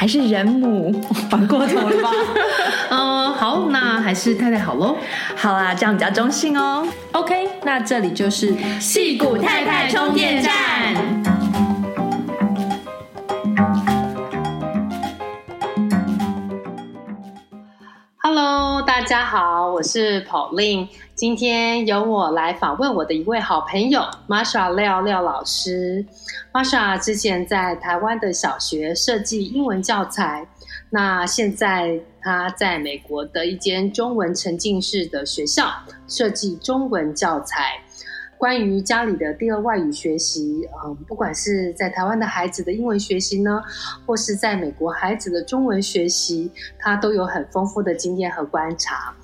还是人母，反过头了吧？嗯，好，那还是太太好喽。好啦，这样比较中性哦。OK，那这里就是戏骨太太充电站。Hello，大家好，我是 Pauline。今天由我来访问我的一位好朋友，Masha 廖廖老师。Masha 之前在台湾的小学设计英文教材，那现在他在美国的一间中文沉浸式的学校设计中文教材。关于家里的第二外语学习，嗯，不管是在台湾的孩子的英文学习呢，或是在美国孩子的中文学习，他都有很丰富的经验和观察。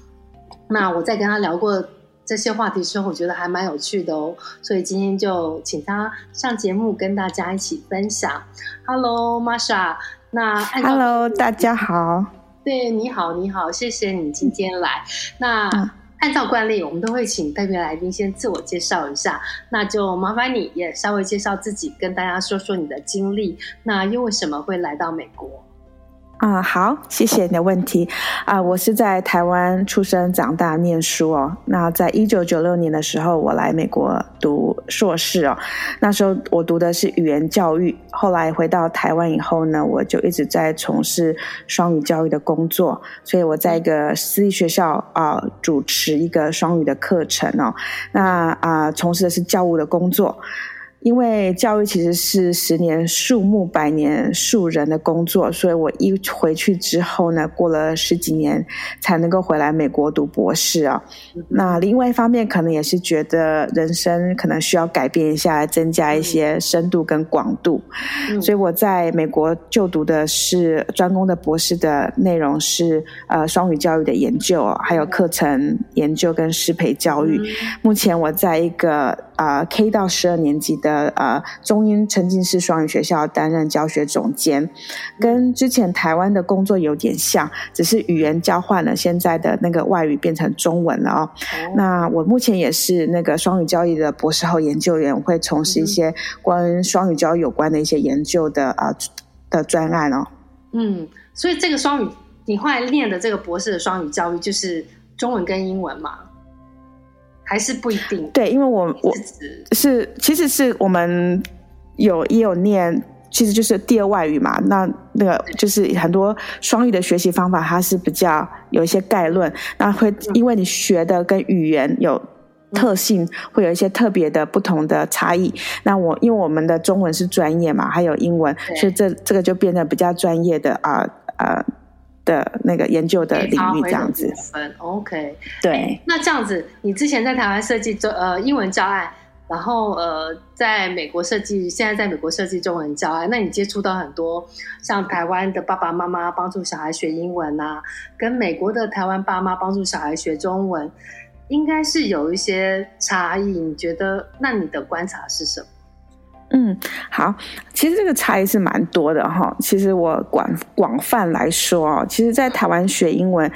那我在跟他聊过这些话题之后，我觉得还蛮有趣的哦，所以今天就请他上节目跟大家一起分享。Hello，Marsha，那 Hello，大家好。对，你好，你好，谢谢你今天来。那按照惯例，我们都会请特别来宾先自我介绍一下，那就麻烦你也稍微介绍自己，跟大家说说你的经历，那又为什么会来到美国？啊，好，谢谢你的问题。啊，我是在台湾出生长大念书哦。那在一九九六年的时候，我来美国读硕士哦。那时候我读的是语言教育。后来回到台湾以后呢，我就一直在从事双语教育的工作。所以我在一个私立学校啊，主持一个双语的课程哦。那啊，从事的是教务的工作。因为教育其实是十年树木，百年树人的工作，所以我一回去之后呢，过了十几年才能够回来美国读博士啊。那另外一方面，可能也是觉得人生可能需要改变一下，增加一些深度跟广度。所以我在美国就读的是专攻的博士的内容是呃双语教育的研究，还有课程研究跟师培教育。目前我在一个啊、呃、K 到十二年级的。呃，中英沉浸式双语学校担任教学总监，跟之前台湾的工作有点像，只是语言交换了，现在的那个外语变成中文了哦。哦，那我目前也是那个双语教育的博士后研究员，会从事一些关于双语教育有关的一些研究的啊、呃、的专案哦。嗯，所以这个双语，你后来念的这个博士的双语教育，就是中文跟英文嘛？还是不一定。对，因为我我是其实是我们有也有念，其实就是第二外语嘛。那那个就是很多双语的学习方法，它是比较有一些概论。那会因为你学的跟语言有特性，嗯、会有一些特别的不同的差异。那我因为我们的中文是专业嘛，还有英文，所以这这个就变得比较专业的啊啊。呃呃的那个研究的领域这样子，OK，对。那这样子，你之前在台湾设计中呃英文教案，然后呃在美国设计，现在在美国设计中文教案，那你接触到很多像台湾的爸爸妈妈帮助小孩学英文啊，跟美国的台湾爸妈帮助小孩学中文，应该是有一些差异。你觉得？那你的观察是什么？嗯，好，其实这个差异是蛮多的哈。其实我广广泛来说哦，其实，在台湾学英文，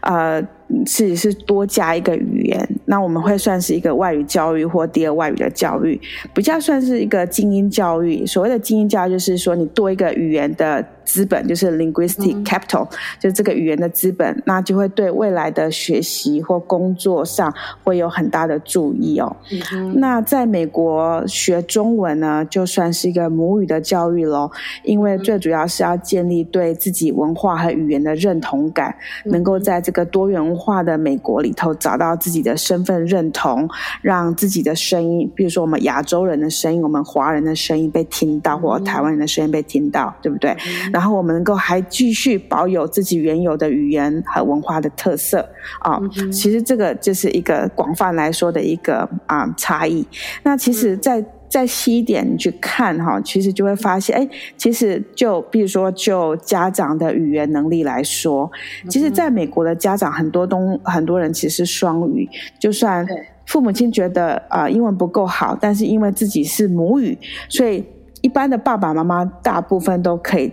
呃，是是多加一个语言，那我们会算是一个外语教育或第二外语的教育，比较算是一个精英教育。所谓的精英教育，就是说你多一个语言的资本，就是 linguistic capital，、嗯、就是这个语言的资本，那就会对未来的学习或工作上会有很大的注意哦。嗯、那在美国学中文呢，就算是一个母语的教育喽，因为最主要是要建立对自己文化和语言的认同感，嗯、能够在这个多元化的美国里头找到自己的身份认同，让自己的声音，比如说我们亚洲人的声音，我们华人的声音被听到，或台湾人的声音被听到，对不对？嗯、然后我们能够还继续保有自己原有的语言和文化的特色啊，嗯、其实这个就是一个广泛来说的一个啊差异。那其实再，再再细一点你去看哈，其实就会发现，哎，其实就比如说就家长的语言能力来说，其实在美国的家长很多东很多人其实是双语，就算父母亲觉得啊、呃、英文不够好，但是因为自己是母语，所以一般的爸爸妈妈大部分都可以。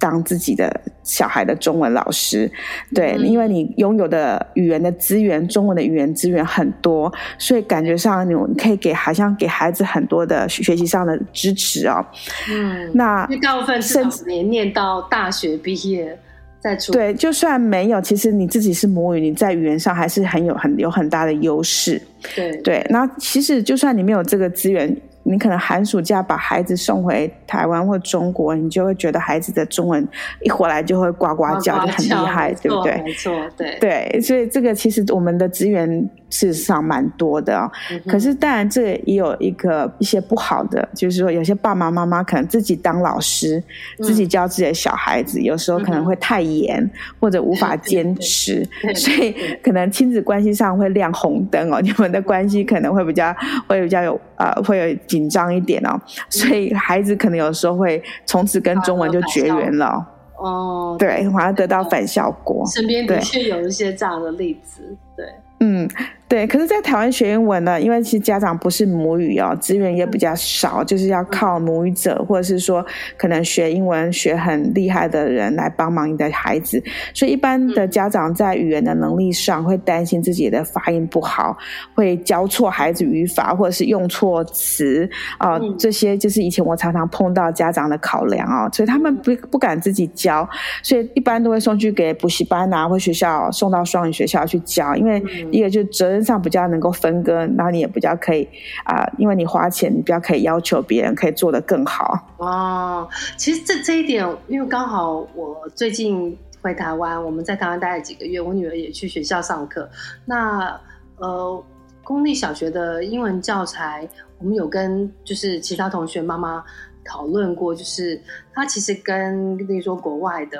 当自己的小孩的中文老师，对，因为你拥有的语言的资源，中文的语言资源很多，所以感觉上你可以给，好像给孩子很多的学习上的支持哦。嗯，那大部分甚至你念到大学毕业再出，对，就算没有，其实你自己是母语，你在语言上还是很有很有很大的优势。对对，那其实就算你没有这个资源。你可能寒暑假把孩子送回台湾或中国，你就会觉得孩子的中文一回来就会呱呱叫，就很厉害，对不对？没错，对对，所以这个其实我们的资源事实上蛮多的哦。嗯、可是当然这也有一个一些不好的，就是说有些爸爸妈妈可能自己当老师，嗯、自己教自己的小孩子，有时候可能会太严，嗯、或者无法坚持，所以可能亲子关系上会亮红灯哦。你们的关系可能会比较会比较有呃会有。紧张一点哦，所以孩子可能有时候会从此跟中文就绝缘了。哦，对，反而得到反效果。身边的确有一些这样的例子，对，嗯。对，可是，在台湾学英文呢，因为其实家长不是母语哦，资源也比较少，就是要靠母语者，或者是说可能学英文学很厉害的人来帮忙你的孩子，所以一般的家长在语言的能力上会担心自己的发音不好，会教错孩子语法，或者是用错词啊，呃，这些就是以前我常常碰到家长的考量哦，所以他们不不敢自己教，所以一般都会送去给补习班啊，或学校送到双语学校去教，因为一个就责任。身上比较能够分割，然后你也比较可以啊、因为你花钱，你比较可以要求别人可以做得更好。哦，其实这这一点，因为刚好我最近回台湾，我们在台湾待了几个月，我女儿也去学校上课。那呃，公立小学的英文教材，我们有跟就是其他同学妈妈讨论过，就是它其实跟例如说国外的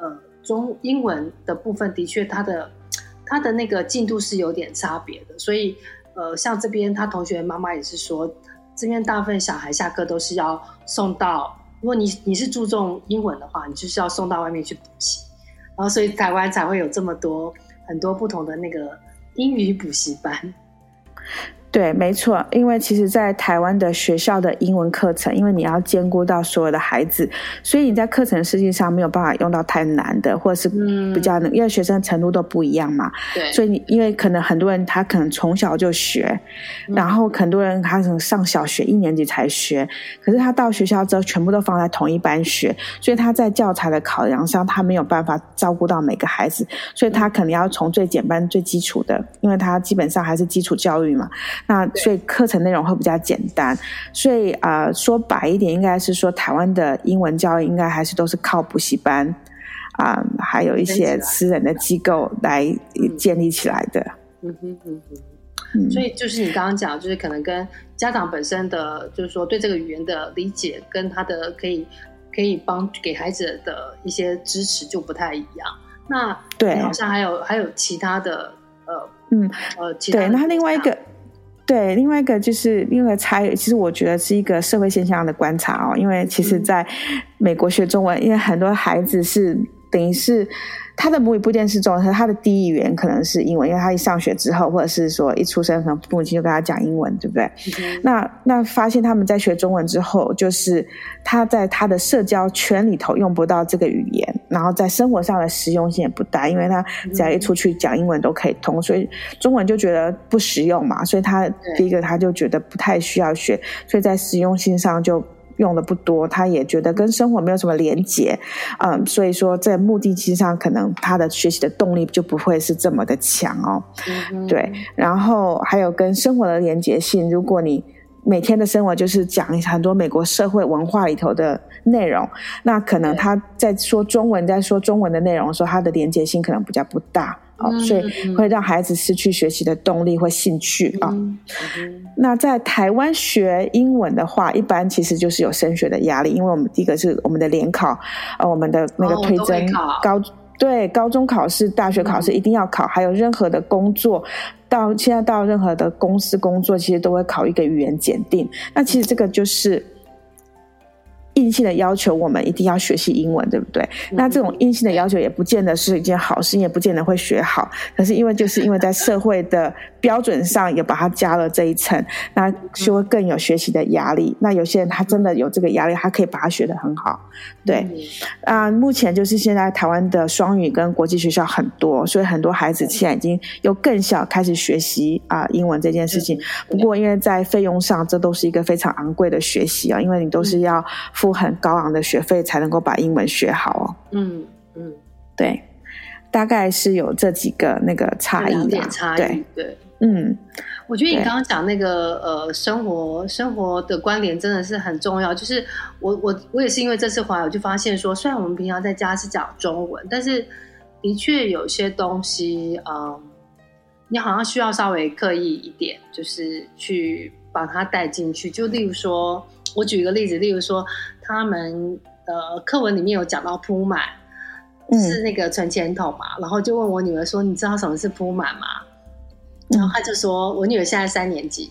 呃中英文的部分，的确它的。他的那个进度是有点差别的，所以，呃，像这边他同学妈妈也是说，这边大部分小孩下课都是要送到，如果你你是注重英文的话，你就是要送到外面去补习，然后所以台湾才会有这么多很多不同的那个英语补习班。对，没错，因为其实，在台湾的学校的英文课程，因为你要兼顾到所有的孩子，所以你在课程设计上没有办法用到太难的，或者是比较能，嗯、因为学生程度都不一样嘛。对。所以你因为可能很多人他可能从小就学，嗯、然后很多人他可能上小学一年级才学，可是他到学校之后全部都放在同一班学，所以他在教材的考量上他没有办法照顾到每个孩子，所以他可能要从最简单、最基础的，因为他基本上还是基础教育嘛。那所以课程内容会比较简单，所以啊、呃，说白一点，应该是说台湾的英文教育应该还是都是靠补习班啊、呃，还有一些私人的机构来建立起来的。嗯哼嗯哼。嗯，所以就是你刚刚讲，就是可能跟家长本身的，就是说对这个语言的理解，跟他的可以可以帮给孩子的一些支持就不太一样。那对，好像还有还有其他的呃嗯呃，其他对，那另外一个。对，另外一个就是另外一个差异，其实我觉得是一个社会现象的观察哦。因为其实在美国学中文，因为很多孩子是等于是。他的母语不一定是中文，他的第一语言可能是英文，因为他一上学之后，或者是说一出生，可能父母亲就跟他讲英文，对不对？嗯、那那发现他们在学中文之后，就是他在他的社交圈里头用不到这个语言，然后在生活上的实用性也不大，因为他只要一出去讲英文都可以通，所以中文就觉得不实用嘛，所以他第一个他就觉得不太需要学，所以在实用性上就。用的不多，他也觉得跟生活没有什么连结，嗯，所以说在目的性上，可能他的学习的动力就不会是这么的强哦。嗯、对，然后还有跟生活的连结性，如果你每天的生活就是讲很多美国社会文化里头的内容，那可能他在说中文，在说中文的内容的时候，他的连结性可能比较不大。哦，所以会让孩子失去学习的动力或兴趣啊。嗯嗯、那在台湾学英文的话，一般其实就是有升学的压力，因为我们第一个是我们的联考，呃，我们的那个推甄高，对，高中考试、大学考试一定要考，嗯、还有任何的工作，到现在到任何的公司工作，其实都会考一个语言检定。那其实这个就是。硬性的要求，我们一定要学习英文，对不对？嗯、那这种硬性的要求也不见得是一件好事，也不见得会学好。可是因为就是因为在社会的标准上也把它加了这一层，那就会更有学习的压力。那有些人他真的有这个压力，他可以把它学得很好。对，啊、呃，目前就是现在台湾的双语跟国际学校很多，所以很多孩子现在已经由更小开始学习啊、呃、英文这件事情。不过因为在费用上，这都是一个非常昂贵的学习啊，因为你都是要付。很高昂的学费才能够把英文学好哦。嗯嗯，对，大概是有这几个那个差异点差异。对对，嗯，我觉得你刚刚讲那个呃，生活生活的关联真的是很重要。就是我我我也是因为这次回来，我就发现说，虽然我们平常在家是讲中文，但是的确有些东西，嗯，你好像需要稍微刻意一点，就是去把它带进去。就例如说。我举一个例子，例如说，他们的课文里面有讲到铺满，是那个存钱筒嘛，嗯、然后就问我女儿说：“你知道什么是铺满吗？”然后他就说：“我女儿现在三年级，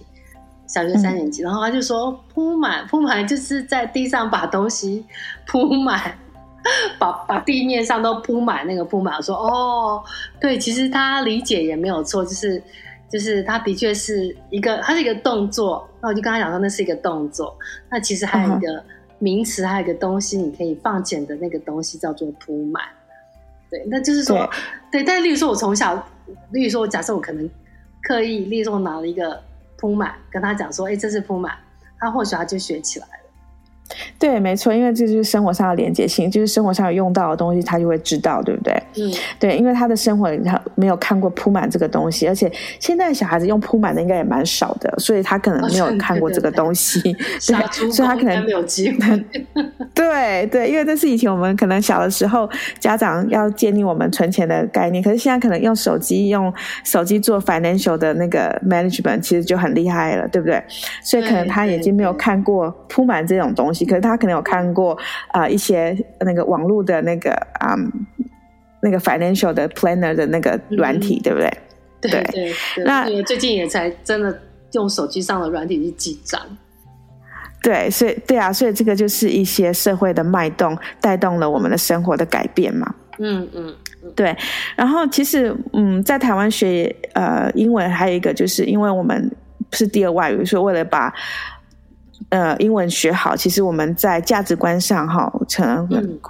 小学三年级。嗯”然后他就说：“铺满，铺满就是在地上把东西铺满，把把地面上都铺满那个铺满。”我说：“哦，对，其实他理解也没有错，就是。”就是它的确是一个，它是一个动作。那我就跟他讲说，那是一个动作。那其实还有一个名词，还有一个东西，你可以放钱的那个东西叫做铺满。对，那就是说，对，对。但是，例如说，我从小，例如说，我假设我可能刻意，例如说，我拿了一个铺满，跟他讲说，哎、欸，这是铺满，他或许他就学起来了。对，没错，因为这就是生活上的连接性，就是生活上有用到的东西，他就会知道，对不对？嗯，对，因为他的生活里他没有看过铺满这个东西，而且现在小孩子用铺满的应该也蛮少的，所以他可能没有看过这个东西，对，所以他可能没有机会。对对，因为这是以前我们可能小的时候，家长要建立我们存钱的概念，可是现在可能用手机用手机做 financial 的那个 management，其实就很厉害了，对不对？所以可能他已经没有看过铺满这种东西。可是他可能有看过啊、呃、一些那个网络的那个啊、嗯、那个 financial 的 planner 的那个软体，嗯、对不对？对对，对，对。那最近也才真的用手机上的软体去记账。对，所以对啊，所以这个就是一些社会的脉动带动了我们的生活的改变嘛。嗯嗯，嗯对。然后其实嗯，在台湾学呃英文还有一个就是因为我们是第二外语，所以为了把呃，英文学好，其实我们在价值观上哈，可能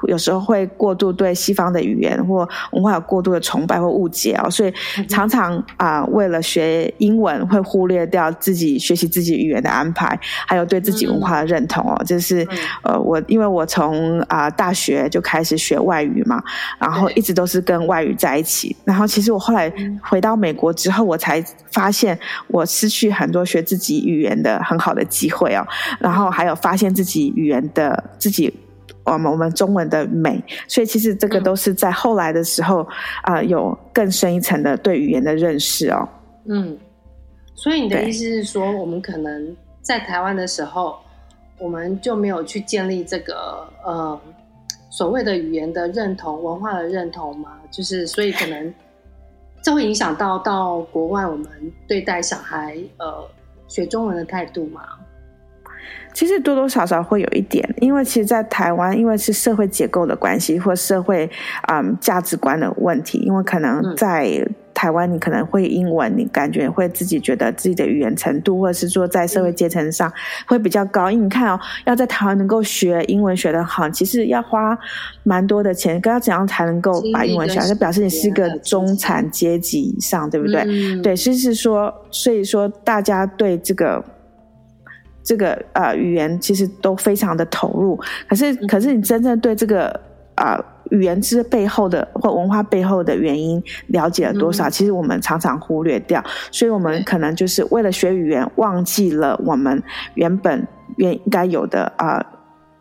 有时候会过度对西方的语言或文化有过度的崇拜或误解哦，所以常常啊、呃，为了学英文会忽略掉自己学习自己语言的安排，还有对自己文化的认同哦。就是呃，我因为我从啊、呃、大学就开始学外语嘛，然后一直都是跟外语在一起，然后其实我后来回到美国之后，我才发现我失去很多学自己语言的很好的机会哦。然后还有发现自己语言的自己，我们我们中文的美，所以其实这个都是在后来的时候啊、有更深一层的对语言的认识哦。嗯，所以你的意思是说，我们可能在台湾的时候，我们就没有去建立这个呃所谓的语言的认同、文化的认同吗？就是所以可能这会影响到到国外我们对待小孩呃学中文的态度吗？其实多多少少会有一点，因为其实，在台湾，因为是社会结构的关系，或社会嗯价值观的问题，因为可能在台湾，你可能会英文，你感觉会自己觉得自己的语言程度，或者是说在社会阶层上会比较高。因为你看哦，要在台湾能够学英文学得好，其实要花蛮多的钱，要怎样才能够把英文学好？就表示你是一个中产阶级以上，对不对？对，所以是说，所以说大家对这个。这个呃语言其实都非常的投入，可是可是你真正对这个啊、呃、语言之背后的或文化背后的原因了解了多少？嗯、其实我们常常忽略掉，所以我们可能就是为了学语言，忘记了我们原本原应该有的啊。呃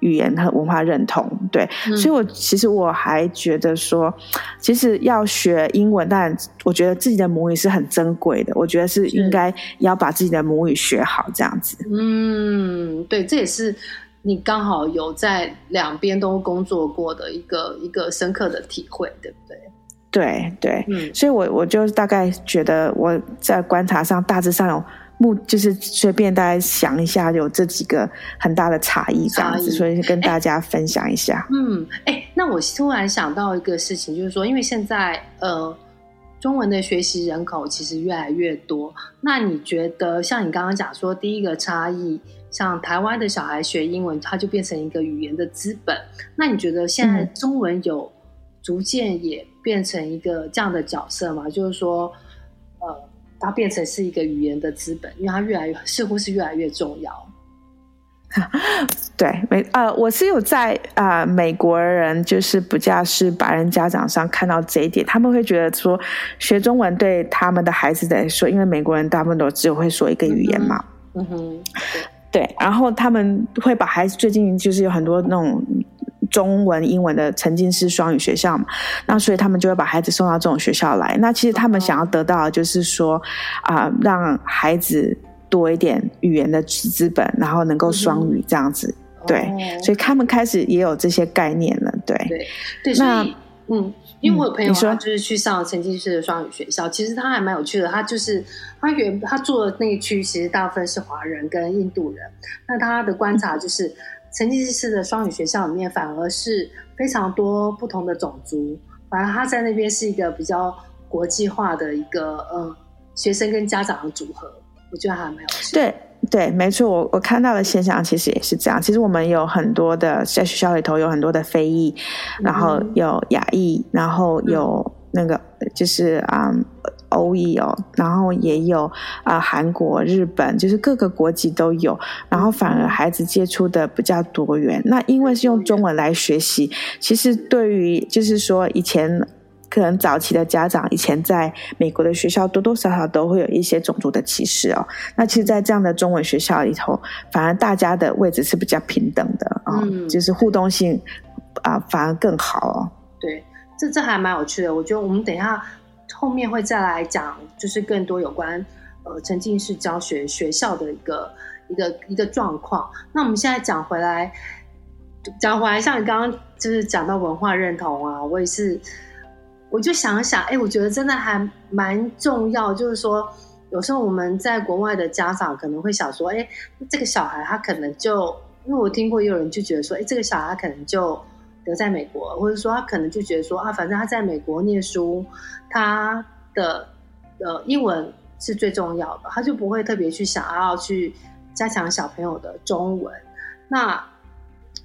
语言和文化认同，对，嗯、所以我其实我还觉得说，其实要学英文，但我觉得自己的母语是很珍贵的，我觉得是应该要把自己的母语学好，这样子。嗯，对，这也是你刚好有在两边都工作过的一个一个深刻的体会，对不对？对对，嗯，所以我我就大概觉得我在观察上大致上有。目就是随便大家想一下，有这几个很大的差异这样子，所以跟大家分享一下。嗯，哎，那我突然想到一个事情，就是说，因为现在呃，中文的学习人口其实越来越多，那你觉得像你刚刚讲说，第一个差异，像台湾的小孩学英文，它就变成一个语言的资本，那你觉得现在中文有逐渐也变成一个这样的角色吗？就是说，呃。它变成是一个语言的资本，因为它越来越似乎是越来越重要。对，美呃，我是有在啊、呃，美国人就是不假是白人家长上看到这一点，他们会觉得说学中文对他们的孩子来说，因为美国人大部分都只会说一个语言嘛。嗯哼，嗯哼对，对，然后他们会把孩子最近就是有很多那种。中文、英文的沉浸式双语学校嘛，那所以他们就会把孩子送到这种学校来。那其实他们想要得到的就是说，啊、呃，让孩子多一点语言的资本，然后能够双语这样子。嗯、对，哦、所以他们开始也有这些概念了。对，对，对。那嗯，因为我有朋友他就是去上沉浸式的双语学校，其实他还蛮有趣的。他就是他原他做的那一区，其实大部分是华人跟印度人。那他的观察就是。嗯沉浸式的双语学校里面，反而是非常多不同的种族。反而他在那边是一个比较国际化的一个呃学生跟家长的组合，我觉得还蛮有趣。对对，没错，我我看到的现象其实也是这样。其实我们有很多的在学校里头有很多的非裔，然后有亚裔，然后有那个就是啊。嗯欧裔哦，然后也有啊、呃，韩国、日本，就是各个国籍都有。然后反而孩子接触的比较多元。那因为是用中文来学习，其实对于就是说以前可能早期的家长，以前在美国的学校多多少少都会有一些种族的歧视哦。那其实，在这样的中文学校里头，反而大家的位置是比较平等的啊，哦嗯、就是互动性啊、呃、反而更好哦。对，这这还蛮有趣的。我觉得我们等一下。后面会再来讲，就是更多有关呃沉浸式教学学校的一个一个一个状况。那我们现在讲回来，讲回来，像你刚刚就是讲到文化认同啊，我也是，我就想想，哎，我觉得真的还蛮重要。就是说，有时候我们在国外的家长可能会想说，哎，这个小孩他可能就，因为我听过也有人就觉得说，哎，这个小孩他可能就。留在美国，或者说他可能就觉得说啊，反正他在美国念书，他的呃英文是最重要的，他就不会特别去想要去加强小朋友的中文。那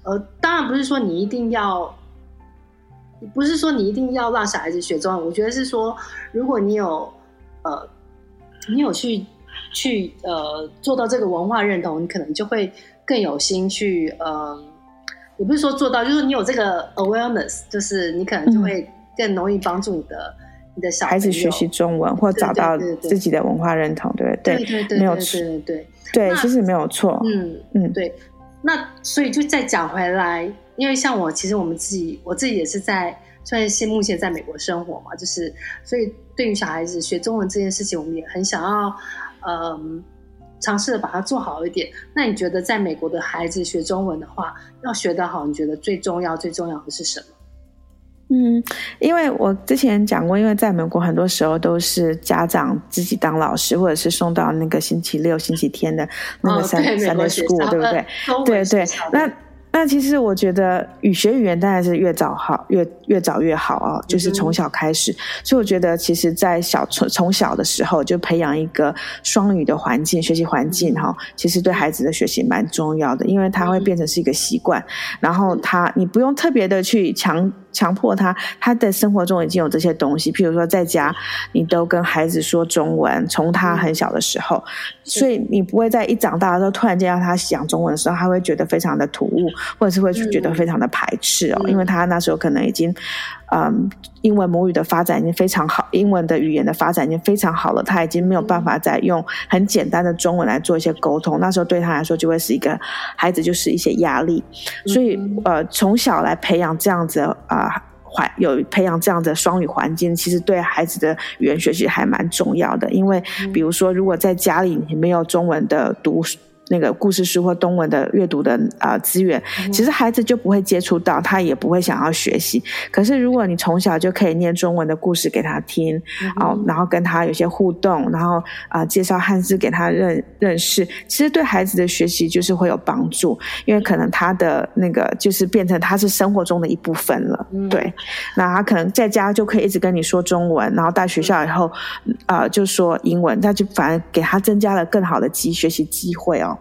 呃，当然不是说你一定要，不是说你一定要让小孩子学中文。我觉得是说，如果你有呃，你有去去呃做到这个文化认同，你可能就会更有心去呃。也不是说做到，就是你有这个 awareness，就是你可能就会更容易帮助你的、嗯、你的小孩子学习中文，或找到自己的文化认同，对不对？对对对，没有错，对对对，其实没有错。嗯嗯，对。那所以就再讲回来，因为像我，其实我们自己，我自己也是在，算是目前在美国生活嘛，就是所以对于小孩子学中文这件事情，我们也很想要，嗯。尝试着把它做好一点。那你觉得在美国的孩子学中文的话，要学得好，你觉得最重要、最重要的是什么？嗯，因为我之前讲过，因为在美国很多时候都是家长自己当老师，或者是送到那个星期六、星期天的那个 Sunday school，对不对？对对，那。那其实我觉得语学语言当然是越早好，越越早越好啊，就是从小开始。嗯、所以我觉得，其实，在小从从小的时候就培养一个双语的环境，学习环境哈，其实对孩子的学习蛮重要的，因为它会变成是一个习惯。然后他你不用特别的去强强迫他，他的生活中已经有这些东西，譬如说在家，你都跟孩子说中文，从他很小的时候，嗯、所以你不会在一长大的时候突然间让他讲中文的时候，他会觉得非常的突兀，或者是会觉得非常的排斥哦，嗯、因为他那时候可能已经，嗯，英文母语的发展已经非常好，英文的语言的发展已经非常好了，他已经没有办法再用很简单的中文来做一些沟通，那时候对他来说就会是一个孩子就是一些压力，所以呃，从小来培养这样子啊。呃环有培养这样的双语环境，其实对孩子的语言学习还蛮重要的。因为，比如说，如果在家里你没有中文的读。那个故事书或中文的阅读的啊、呃、资源，其实孩子就不会接触到，他也不会想要学习。可是如果你从小就可以念中文的故事给他听，哦，然后跟他有些互动，然后啊、呃、介绍汉字给他认认识，其实对孩子的学习就是会有帮助，因为可能他的那个就是变成他是生活中的一部分了。对，那他可能在家就可以一直跟你说中文，然后到学校以后啊、呃、就说英文，那就反而给他增加了更好的机学习机会哦。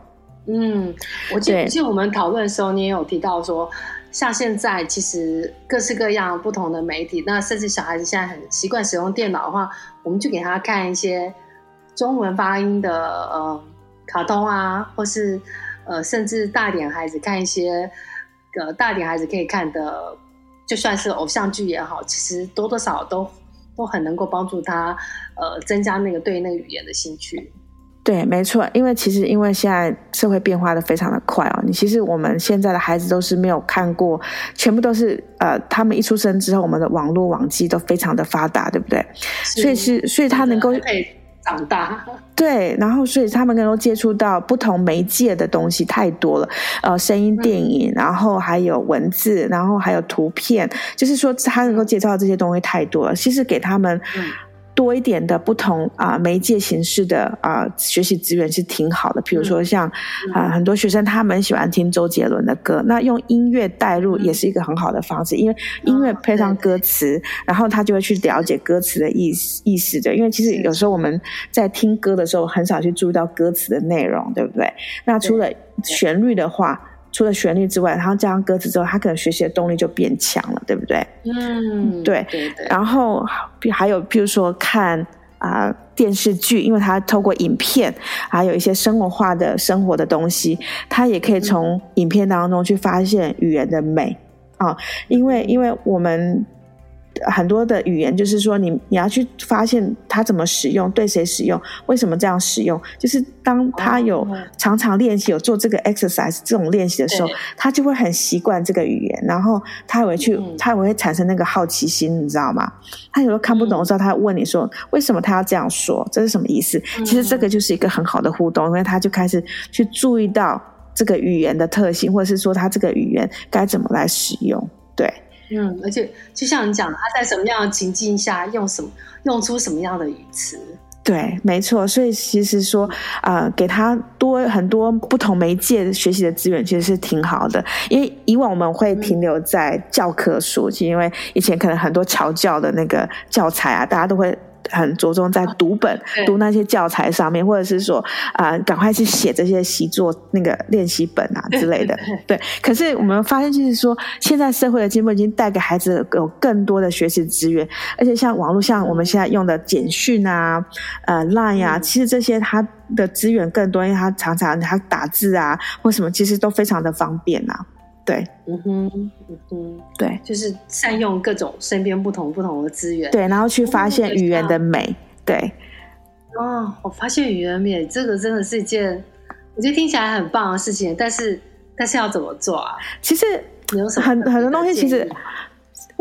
嗯，我记得，记得我们讨论的时候，你也有提到说，像现在其实各式各样不同的媒体，那甚至小孩子现在很习惯使用电脑的话，我们就给他看一些中文发音的呃卡通啊，或是呃甚至大一点孩子看一些呃大一点孩子可以看的，就算是偶像剧也好，其实多多少少都都很能够帮助他呃增加那个对那个语言的兴趣。对，没错，因为其实因为现在社会变化的非常的快哦，你其实我们现在的孩子都是没有看过，全部都是呃，他们一出生之后，我们的网络网际都非常的发达，对不对？所以是，所以他能够长大，对，然后所以他们能够接触到不同媒介的东西太多了，呃，声音、电影，嗯、然后还有文字，然后还有图片，就是说他能够接触到这些东西太多了，其实给他们。嗯多一点的不同啊媒介形式的啊学习资源是挺好的，比如说像啊很多学生他们喜欢听周杰伦的歌，那用音乐带入也是一个很好的方式，因为音乐配上歌词，然后他就会去了解歌词的意思意思的。因为其实有时候我们在听歌的时候很少去注意到歌词的内容，对不对？那除了旋律的话。除了旋律之外，然后加上歌词之后，他可能学习的动力就变强了，对不对？嗯，对。对对，然后还有，譬如说看啊、呃、电视剧，因为他透过影片，还有一些生活化的生活的东西，他也可以从影片当中去发现语言的美啊、哦。因为，因为我们。很多的语言就是说你，你你要去发现它怎么使用，对谁使用，为什么这样使用。就是当他有常常练习，有做这个 exercise 这种练习的时候，他就会很习惯这个语言，然后他也会去，他也会产生那个好奇心，你知道吗？他有时候看不懂的时候，他会问你说，为什么他要这样说？这是什么意思？其实这个就是一个很好的互动，因为他就开始去注意到这个语言的特性，或者是说他这个语言该怎么来使用，对。嗯，而且就像你讲的，他在什么样的情境下用什么，用出什么样的语词？对，没错。所以其实说，呃，给他多很多不同媒介学习的资源，其实是挺好的。因为以往我们会停留在教科书，就、因为以前可能很多侨教的那个教材啊，大家都会。很着重在读本、读那些教材上面，或者是说啊，赶快去写这些习作那个练习本啊之类的。对，可是我们发现，就是说，现在社会的进步已经带给孩子有更多的学习资源，而且像网络，像我们现在用的简讯啊、呃 Line 啊，其实这些它的资源更多，因为它常常它打字啊或什么，其实都非常的方便啊。对，嗯哼，嗯哼，对，就是善用各种身边不同不同的资源，对，然后去发现语言的美，对。哦，我发现语言美，这个真的是一件我觉得听起来很棒的事情，但是但是要怎么做啊？其实有什么很很多东西，其实。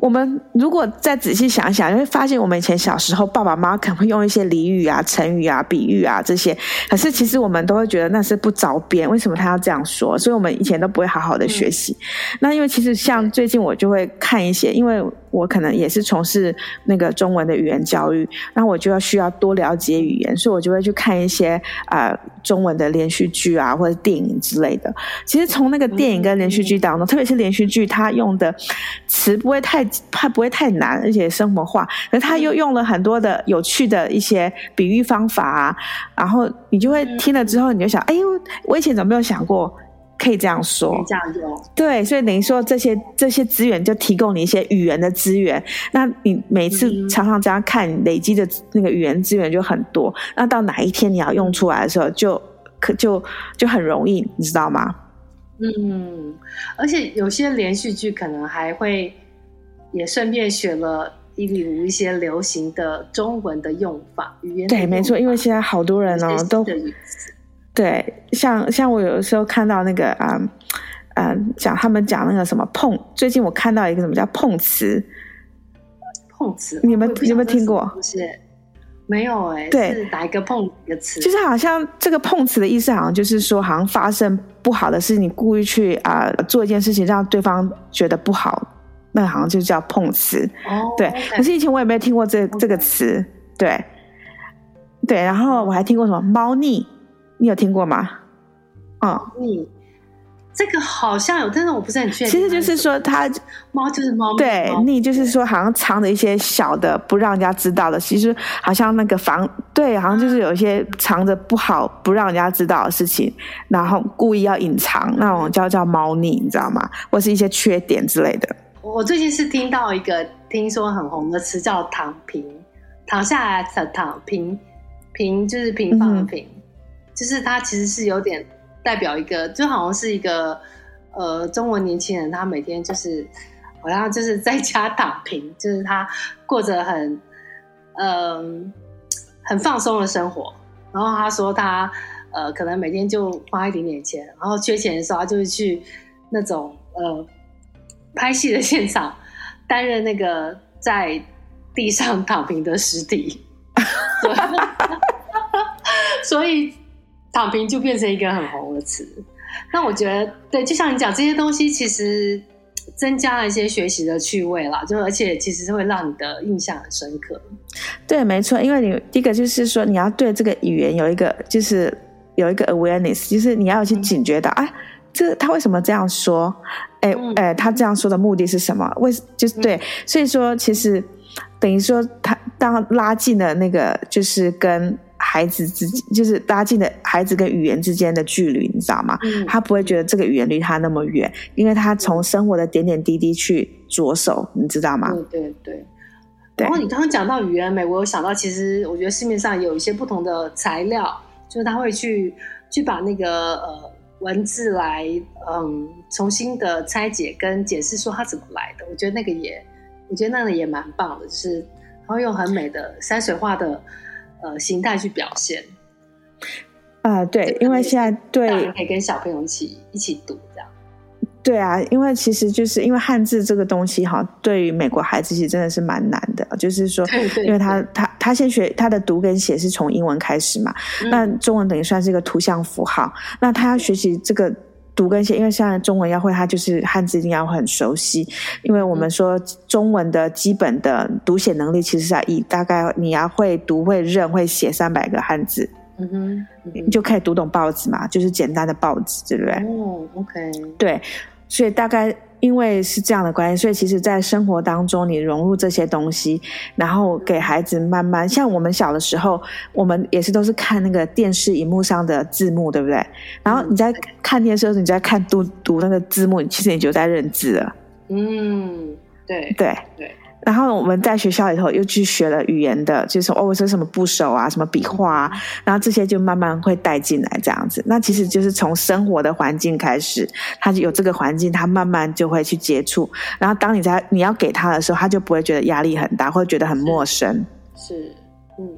我们如果再仔细想想，你会发现我们以前小时候，爸爸妈妈可能会用一些俚语啊、成语啊、比喻啊这些，可是其实我们都会觉得那是不着边。为什么他要这样说？所以我们以前都不会好好的学习。嗯、那因为其实像最近我就会看一些，因为。我可能也是从事那个中文的语言教育，那我就要需要多了解语言，所以我就会去看一些呃中文的连续剧啊或者电影之类的。其实从那个电影跟连续剧当中，嗯、特别是连续剧，它用的词不会太，它不会太难，而且生活化，可是它又用了很多的有趣的一些比喻方法啊，然后你就会听了之后，你就想，哎呦，我以前怎么没有想过？可以这样说，这样用。对，所以等于说这些这些资源就提供你一些语言的资源。那你每次常常这样看，累积的那个语言资源就很多。那到哪一天你要用出来的时候就，就可就就很容易，你知道吗？嗯，而且有些连续剧可能还会也顺便学了一。例如一些流行的中文的用法，语言对，没错，因为现在好多人哦都对，像像我有的时候看到那个啊啊讲他们讲那个什么碰，最近我看到一个什么叫碰瓷，碰瓷，你们有没有听过？不是，没有哎、欸，对，是打一个碰一个词？就是好像这个碰瓷的意思，好像就是说，好像发生不好的事，你故意去啊、呃、做一件事情，让对方觉得不好。那好像就叫碰瓷，哦，对。Okay. 可是以前我也没有听过这这个词，对，对。然后我还听过什么猫腻，你有听过吗？嗯，你，这个好像有，但是我不是很确定。其实就是说它猫就是猫，对，你就是说好像藏着一些小的不让人家知道的，其实好像那个防，对，好像就是有一些藏着不好不让人家知道的事情，然后故意要隐藏，那种叫叫猫腻，你知道吗？或是一些缺点之类的。我最近是听到一个听说很红的词叫“躺平”，躺下来的躺平，平就是平放的平，嗯、就是它其实是有点代表一个，就好像是一个呃中文年轻人，他每天就是好像就是在家躺平，就是他过着很嗯、很放松的生活。然后他说他呃可能每天就花一点点钱，然后缺钱的时候他就会去那种呃。拍戏的现场，担任那个在地上躺平的尸体，所以躺平就变成一个很红的词。那我觉得，对，就像你讲这些东西，其实增加了一些学习的趣味啦，就而且其实是会让你的印象很深刻。对，没错，因为你第一个就是说你要对这个语言有一个，就是有一个 awareness，就是你要去警觉到，嗯、啊，这他为什么这样说？哎哎，他这样说的目的是什么？为就是对，所以说其实等于说他当拉近了那个就是跟孩子之就是拉近的孩子跟语言之间的距离，你知道吗？他不会觉得这个语言离他那么远，因为他从生活的点点滴滴去着手，你知道吗？对对对。然后你刚刚讲到语言美，我有想到，其实我觉得市面上有一些不同的材料，就是他会去去把那个呃。文字来，嗯，重新的拆解跟解释说它怎么来的，我觉得那个也，我觉得那个也蛮棒的，就是他会用很美的山水画的呃形态去表现。啊、呃，对，因为现在对，可以跟小朋友一起一起读这样。对啊，因为其实就是因为汉字这个东西哈，对于美国孩子其实真的是蛮难的。就是说，因为他他他先学他的读跟写是从英文开始嘛，嗯、那中文等于算是一个图像符号。那他要学习这个读跟写，因为现在中文要会，它就是汉字一定要很熟悉。因为我们说中文的基本的读写能力，其实是要以大概你要会读会认会写三百个汉字，嗯哼，嗯哼，你就可以读懂报纸嘛，就是简单的报纸，对不对？哦，OK，对。所以大概因为是这样的关系，所以其实，在生活当中，你融入这些东西，然后给孩子慢慢，像我们小的时候，我们也是都是看那个电视荧幕上的字幕，对不对？然后你在看电视的时候，你在看读读那个字幕，其实你就在认字了。嗯，对对对。然后我们在学校里头又去学了语言的，就是说哦，说什么部首啊，什么笔画啊，然后这些就慢慢会带进来这样子。那其实就是从生活的环境开始，他就有这个环境，他慢慢就会去接触。然后当你在你要给他的时候，他就不会觉得压力很大，或者觉得很陌生。是，嗯。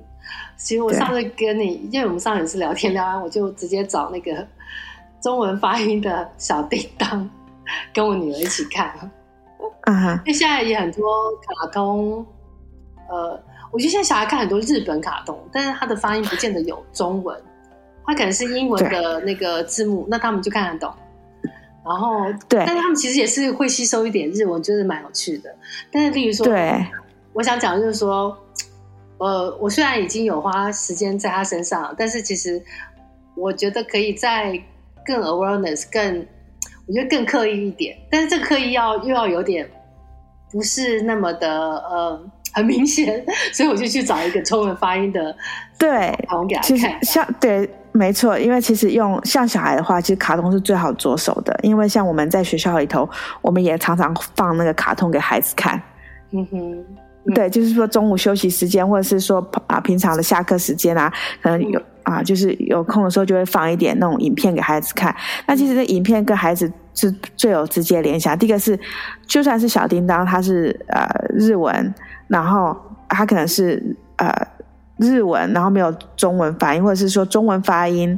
其实我上次跟你，因为我们上一次聊天聊完，我就直接找那个中文发音的小叮当，跟我女儿一起看。啊哈！因为现在也很多卡通，呃，我觉得现在小孩看很多日本卡通，但是他的发音不见得有中文，他可能是英文的那个字幕，那他们就看得懂。然后，对，但是他们其实也是会吸收一点日文，就是蛮有趣的。但是，例如说，对，我想讲就是说，呃，我虽然已经有花时间在他身上，但是其实我觉得可以在更 awareness 更。我觉得更刻意一点，但是这个刻意要又要有点不是那么的呃很明显，所以我就去找一个中文发音的，对，我给他看。其实像对没错，因为其实用像小孩的话，其实卡通是最好着手的，因为像我们在学校里头，我们也常常放那个卡通给孩子看。嗯哼，对，就是说中午休息时间，或者是说啊平常的下课时间啊，可能有啊，就是有空的时候就会放一点那种影片给孩子看。那其实这影片跟孩子是最有直接联想。第一个是，就算是小叮当，它是呃日文，然后它可能是呃。日文，然后没有中文发音，或者是说中文发音，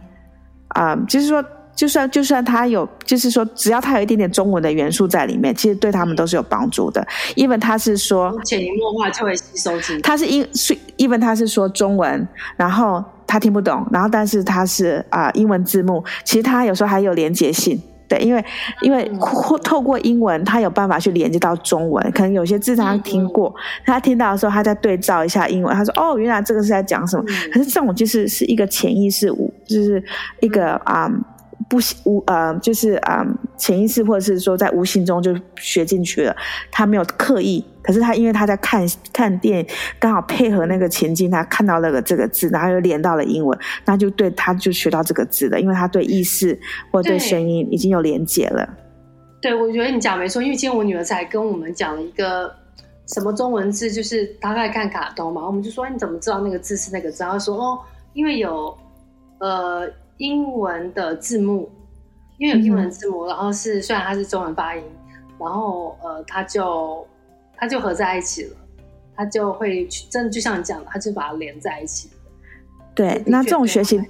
啊、呃，就是说，就算就算他有，就是说，只要他有一点点中文的元素在里面，其实对他们都是有帮助的。因为他是说潜移默化就会吸收进去。他是因是因为他是说中文，然后他听不懂，然后但是他是啊、呃、英文字幕，其实他有时候还有连结性。对，因为因为透过英文，他有办法去连接到中文。可能有些字他听过，他听到的时候，他再对照一下英文，他说：“哦，原来这个是在讲什么。”可是这种就是是一个潜意识，就是一个啊。Um, 不无呃，就是啊、呃，潜意识或者是说在无形中就学进去了。他没有刻意，可是他因为他在看看电，刚好配合那个情境，他看到那个这个字，然后又连到了英文，那就对他就学到这个字了，因为他对意识或者对声音已经有连结了。对，我觉得你讲没错，因为今天我女儿才跟我们讲了一个什么中文字，就是大概看卡通嘛，我们就说你怎么知道那个字是那个字？然后说哦，因为有呃。英文的字幕，因为有英文字幕，嗯、然后是虽然它是中文发音，然后呃，它就它就合在一起了，它就会真的就像你讲的，它就把它连在一起。对，那这种学习。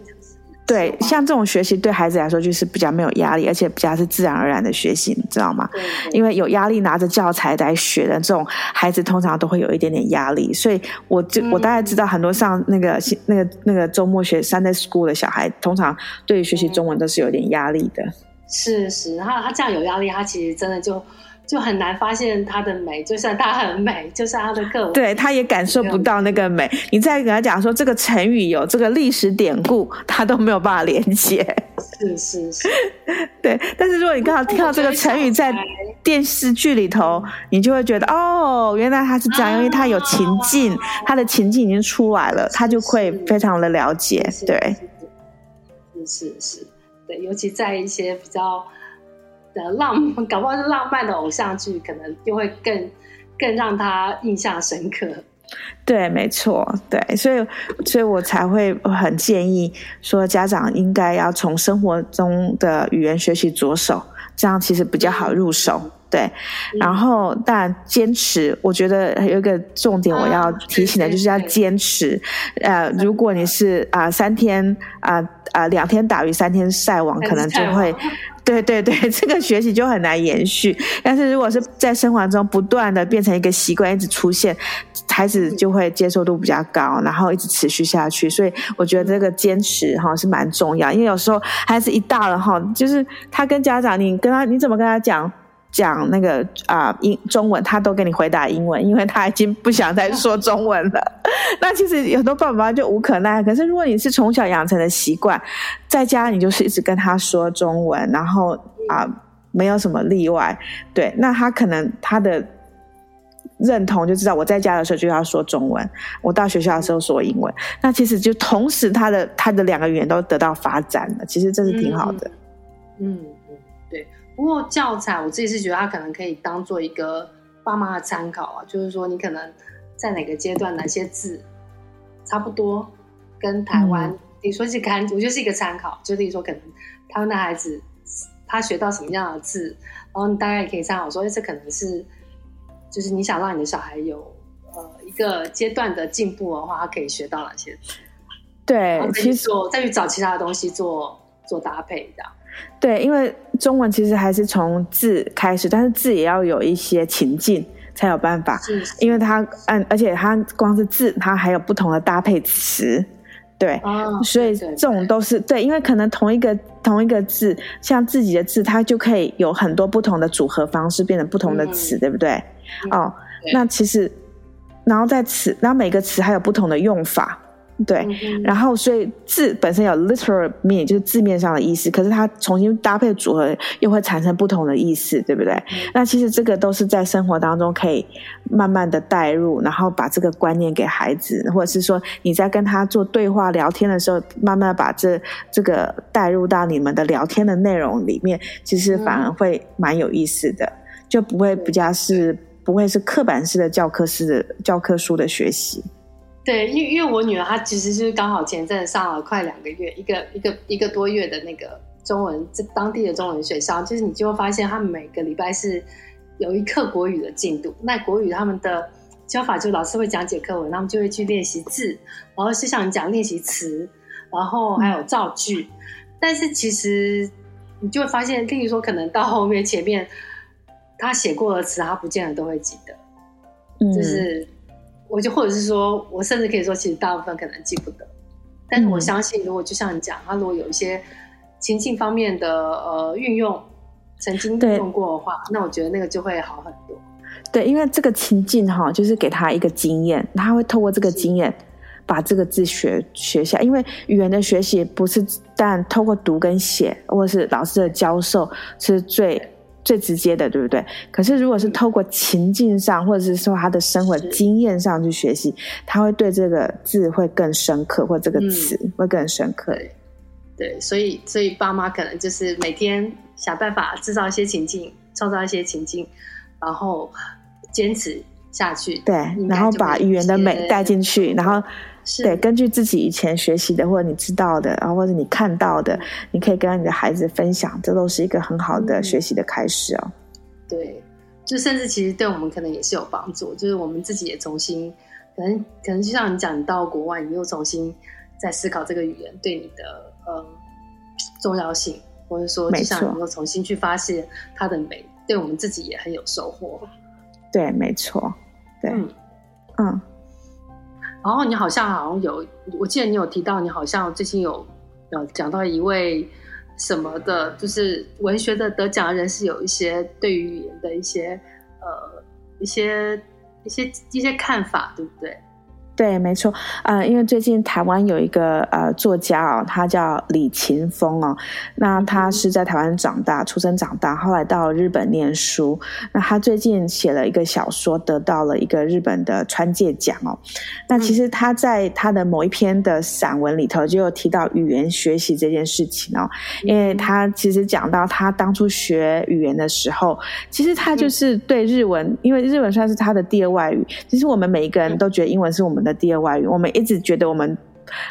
对，像这种学习对孩子来说就是比较没有压力，而且比较是自然而然的学习，你知道吗？因为有压力拿着教材来学的这种孩子，通常都会有一点点压力。所以我就我大概知道很多上那个那个那个周末学 Sunday School 的小孩，通常对于学习中文都是有点压力的。是是，然后他这样有压力，他其实真的就。就很难发现它的美，就算它很美，就算它的个，对，他也感受不到那个美。你再给他讲说这个成语有这个历史典故，他都没有办法连接。是是是，对。但是如果你刚好听到这个成语在电视剧里头，你就会觉得哦，原来他是这样，因为他有情境，他的情境已经出来了，他就会非常的了解。对，是是是，对，尤其在一些比较。的浪漫，搞不好是浪漫的偶像剧，可能就会更更让他印象深刻。对，没错，对，所以所以我才会很建议说，家长应该要从生活中的语言学习着手，这样其实比较好入手。嗯、对，嗯、然后但坚持，我觉得有一个重点我要提醒的，就是要坚持。呃，如果你是啊、呃、三天啊啊、呃呃、两天打鱼三天晒网，可能就会。对对对，这个学习就很难延续。但是如果是在生活中不断的变成一个习惯，一直出现，孩子就会接受度比较高，然后一直持续下去。所以我觉得这个坚持哈是蛮重要，因为有时候孩子一大了哈，就是他跟家长，你跟他你怎么跟他讲？讲那个啊英中文，他都给你回答英文，因为他已经不想再说中文了。那其实有很多爸爸妈妈就无可奈何。可是如果你是从小养成的习惯，在家你就是一直跟他说中文，然后啊没有什么例外，对，那他可能他的认同就知道我在家的时候就要说中文，我到学校的时候说英文。那其实就同时他的他的两个语言都得到发展了，其实这是挺好的。嗯不过教材，我自己是觉得它可能可以当做一个爸妈的参考啊，就是说你可能在哪个阶段哪些字差不多跟台湾，嗯、你说是看，我觉得是一个参考，就例如说可能台湾的孩子他学到什么样的字，然后你大概也可以参考说，这可能是就是你想让你的小孩有呃一个阶段的进步的话，他可以学到哪些字？对，其实再去找其他的东西做做搭配这样。对，因为中文其实还是从字开始，但是字也要有一些情境才有办法。是是因为它嗯，而且它光是字，它还有不同的搭配词，对，哦、所以这种都是对，对，因为可能同一个同一个字，像自己的字，它就可以有很多不同的组合方式，变成不同的词，嗯、对不对？哦，对那其实，然后在词，然后每个词还有不同的用法。对，然后所以字本身有 literal meaning，就是字面上的意思，可是它重新搭配组合又会产生不同的意思，对不对？嗯、那其实这个都是在生活当中可以慢慢的带入，然后把这个观念给孩子，或者是说你在跟他做对话聊天的时候，慢慢把这这个带入到你们的聊天的内容里面，其实反而会蛮有意思的，嗯、就不会比较是不会是刻板式的教科式的教科书的学习。对，因为因为我女儿她其实就是刚好前阵上了快两个月，一个一个一个多月的那个中文，这当地的中文学校，就是你就会发现，他们每个礼拜是有一课国语的进度。那国语他们的教法就老师会讲解课文，他们就会去练习字，然后是像你讲练习词，然后还有造句。嗯、但是其实你就会发现，例如说可能到后面前面他写过的词，他不见得都会记得，嗯、就是。我就或者是说，我甚至可以说，其实大部分可能记不得，但是我相信，如果就像你讲，他如果有一些情境方面的呃运用，曾经用过的话，那我觉得那个就会好很多。对，因为这个情境哈，就是给他一个经验，他会透过这个经验把这个字学学下。因为语言的学习不是但透过读跟写，或者是老师的教授是最。最直接的，对不对？可是如果是透过情境上，或者是说他的生活经验上去学习，他会对这个字会更深刻，或这个词会更深刻。对，对，所以所以爸妈可能就是每天想办法制造一些情境，创造一些情境，然后坚持下去。对，然后把语言的美带进去，然后。是对，根据自己以前学习的，或者你知道的，然后或者你看到的，你可以跟你的孩子分享，这都是一个很好的学习的开始哦。对，就甚至其实对我们可能也是有帮助，就是我们自己也重新，可能可能就像你讲，你到国外，你又重新在思考这个语言对你的呃重要性，或者说就像你又重新去发现它的美，对我们自己也很有收获。对，没错，对，嗯。嗯然后你好像好像有，我记得你有提到，你好像最近有呃讲到一位什么的，就是文学的得奖人是，有一些对于语言的一些呃一些一些一些看法，对不对？对，没错，呃，因为最近台湾有一个呃作家哦，他叫李勤峰哦，那他是在台湾长大、出生长大，后来到日本念书。那他最近写了一个小说，得到了一个日本的川界奖哦。那其实他在他的某一篇的散文里头就有提到语言学习这件事情哦，因为他其实讲到他当初学语言的时候，其实他就是对日文，因为日文算是他的第二外语。其实我们每一个人都觉得英文是我们的第二外语，我们一直觉得我们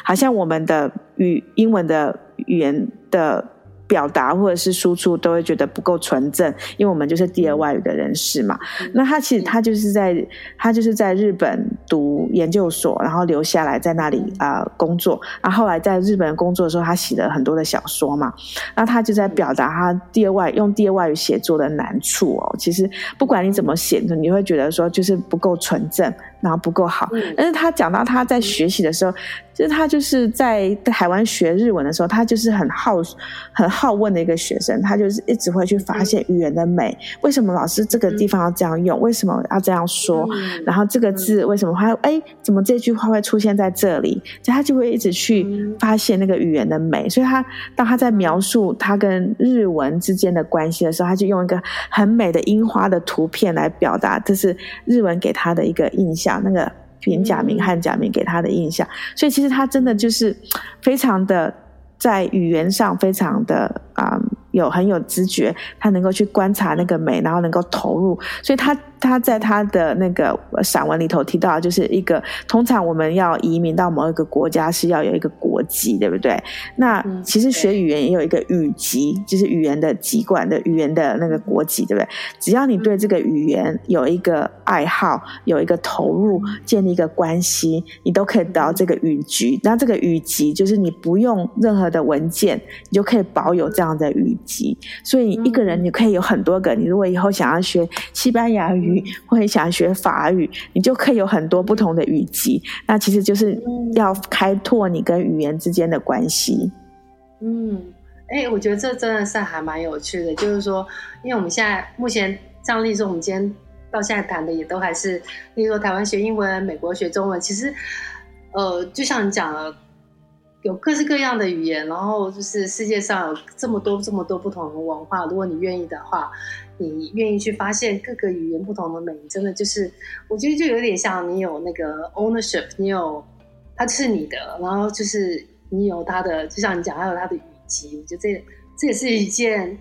好像我们的语英文的语言的。表达或者是输出都会觉得不够纯正，因为我们就是第二外语的人士嘛。嗯、那他其实他就是在他就是在日本读研究所，然后留下来在那里啊、呃、工作。然后后来在日本工作的时候，他写了很多的小说嘛。那他就在表达他第二外用第二外语写作的难处哦。其实不管你怎么写，你会觉得说就是不够纯正，然后不够好。嗯、但是他讲到他在学习的时候。就是他就是在台湾学日文的时候，他就是很好很好问的一个学生，他就是一直会去发现语言的美。为什么老师这个地方要这样用？为什么要这样说？然后这个字为什么会哎？怎么这句话会出现在这里？就他就会一直去发现那个语言的美。所以他当他在描述他跟日文之间的关系的时候，他就用一个很美的樱花的图片来表达，这是日文给他的一个印象。那个。平假名、汉假名给他的印象，所以其实他真的就是非常的在语言上非常的啊、嗯、有很有直觉，他能够去观察那个美，然后能够投入，所以他。他在他的那个散文里头提到，就是一个通常我们要移民到某一个国家是要有一个国籍，对不对？那其实学语言也有一个语籍，就是语言的籍贯的语言的那个国籍，对不对？只要你对这个语言有一个爱好，有一个投入，建立一个关系，你都可以得到这个语籍。那这个语籍就是你不用任何的文件，你就可以保有这样的语籍。所以一个人你可以有很多个。你如果以后想要学西班牙语，或很想学法语，你就可以有很多不同的语籍。那其实就是要开拓你跟语言之间的关系。嗯，哎、欸，我觉得这真的是还蛮有趣的。就是说，因为我们现在目前，像例说，我们今天到现在谈的也都还是，例如说台湾学英文，美国学中文。其实，呃，就像你讲了，有各式各样的语言，然后就是世界上有这么多这么多不同的文化。如果你愿意的话，你愿意去发现各个语言不同的美，真的就是我觉得就有点像你有那个 ownership，你有它是你的，然后就是你有它的，就像你讲，还有它的语气。我觉得这这也是一件，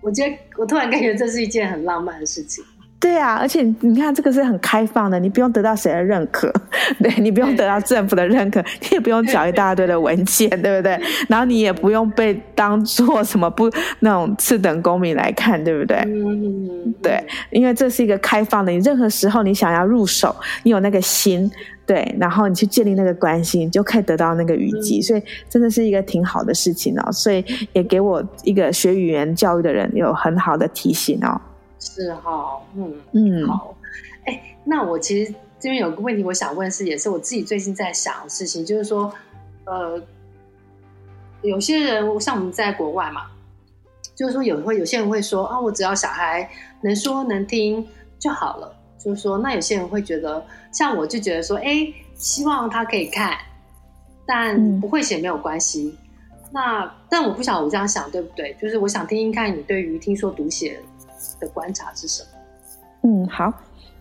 我觉得我突然感觉这是一件很浪漫的事情。对啊，而且你看，这个是很开放的，你不用得到谁的认可，对，你不用得到政府的认可，你也不用缴一大堆的文件，对不对？然后你也不用被当做什么不那种次等公民来看，对不对？嗯，对，因为这是一个开放的，你任何时候你想要入手，你有那个心，对，然后你去建立那个关系，你就可以得到那个语籍，所以真的是一个挺好的事情哦。所以也给我一个学语言教育的人有很好的提醒哦。是哈，嗯嗯，好，哎，那我其实这边有个问题，我想问是，也是我自己最近在想的事情，就是说，呃，有些人像我们在国外嘛，就是说有会有些人会说啊，我只要小孩能说能听就好了，就是说，那有些人会觉得，像我就觉得说，哎，希望他可以看，但不会写没有关系。嗯、那但我不晓得我这样想对不对？就是我想听听看你对于听说读写的观察是什么？嗯，好，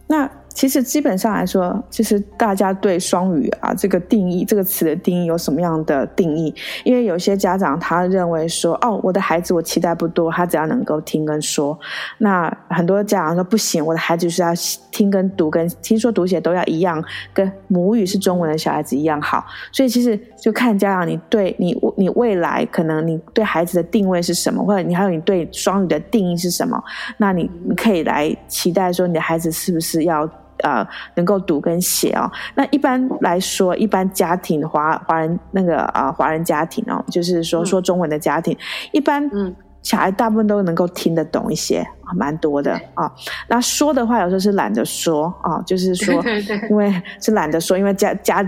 那。其实基本上来说，其实大家对双语啊这个定义，这个词的定义有什么样的定义？因为有些家长他认为说，哦，我的孩子我期待不多，他只要能够听跟说。那很多家长说不行，我的孩子就是要听跟读跟听说读写都要一样，跟母语是中文的小孩子一样好。所以其实就看家长你对你你未来可能你对孩子的定位是什么，或者你还有你对双语的定义是什么？那你你可以来期待说你的孩子是不是要。呃，能够读跟写哦。那一般来说，一般家庭华华人那个呃华人家庭哦，就是说说中文的家庭，嗯、一般小孩大部分都能够听得懂一些。蛮多的啊、哦，那说的话有时候是懒得说啊、哦，就是说，因为是懒得说，因为家家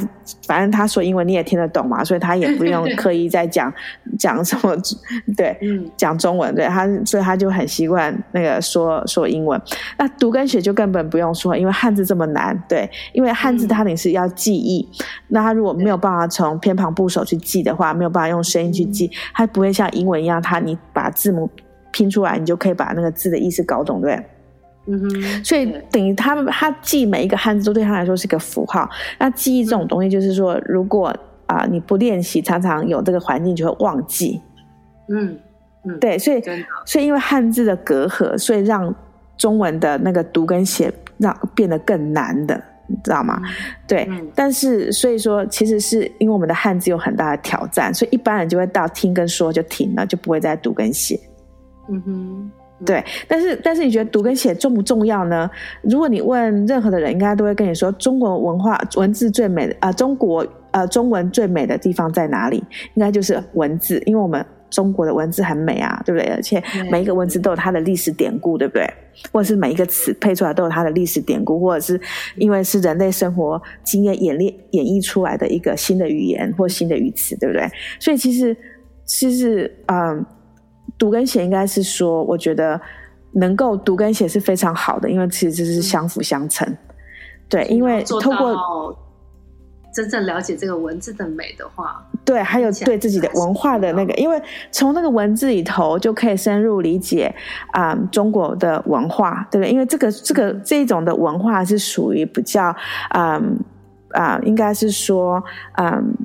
反正他说英文你也听得懂嘛，所以他也不用 刻意在讲讲什么，对，讲中文，对他，所以他就很习惯那个说说英文。那读跟写就根本不用说，因为汉字这么难，对，因为汉字它你是要记忆，那他如果没有办法从偏旁部首去记的话，没有办法用声音去记，他不会像英文一样，他你把字母。拼出来，你就可以把那个字的意思搞懂，对，嗯哼。所以等于他他记每一个汉字都对他来说是个符号。那记忆这种东西，就是说，如果啊、呃、你不练习，常常有这个环境就会忘记。嗯嗯，对，所以所以因为汉字的隔阂，所以让中文的那个读跟写让变得更难的，你知道吗？嗯、对、嗯。但是所以说，其实是因为我们的汉字有很大的挑战，所以一般人就会到听跟说就停了，就不会再读跟写。嗯哼，对，但是但是你觉得读跟写重不重要呢？如果你问任何的人，应该都会跟你说，中国文化文字最美的啊、呃，中国呃中文最美的地方在哪里？应该就是文字，因为我们中国的文字很美啊，对不对？而且每一个文字都有它的历史典故，对不对？或者是每一个词配出来都有它的历史典故，或者是因为是人类生活经验演练演绎出来的一个新的语言或新的语词，对不对？所以其实其实嗯。呃读跟写应该是说，我觉得能够读跟写是非常好的，因为其实这是相辅相成。对，因为透过真正了解这个文字的美的话，对，还有对自己的文化的那个，因为从那个文字里头就可以深入理解啊、嗯、中国的文化，对不对？因为这个这个这一种的文化是属于比较嗯啊、嗯，应该是说嗯。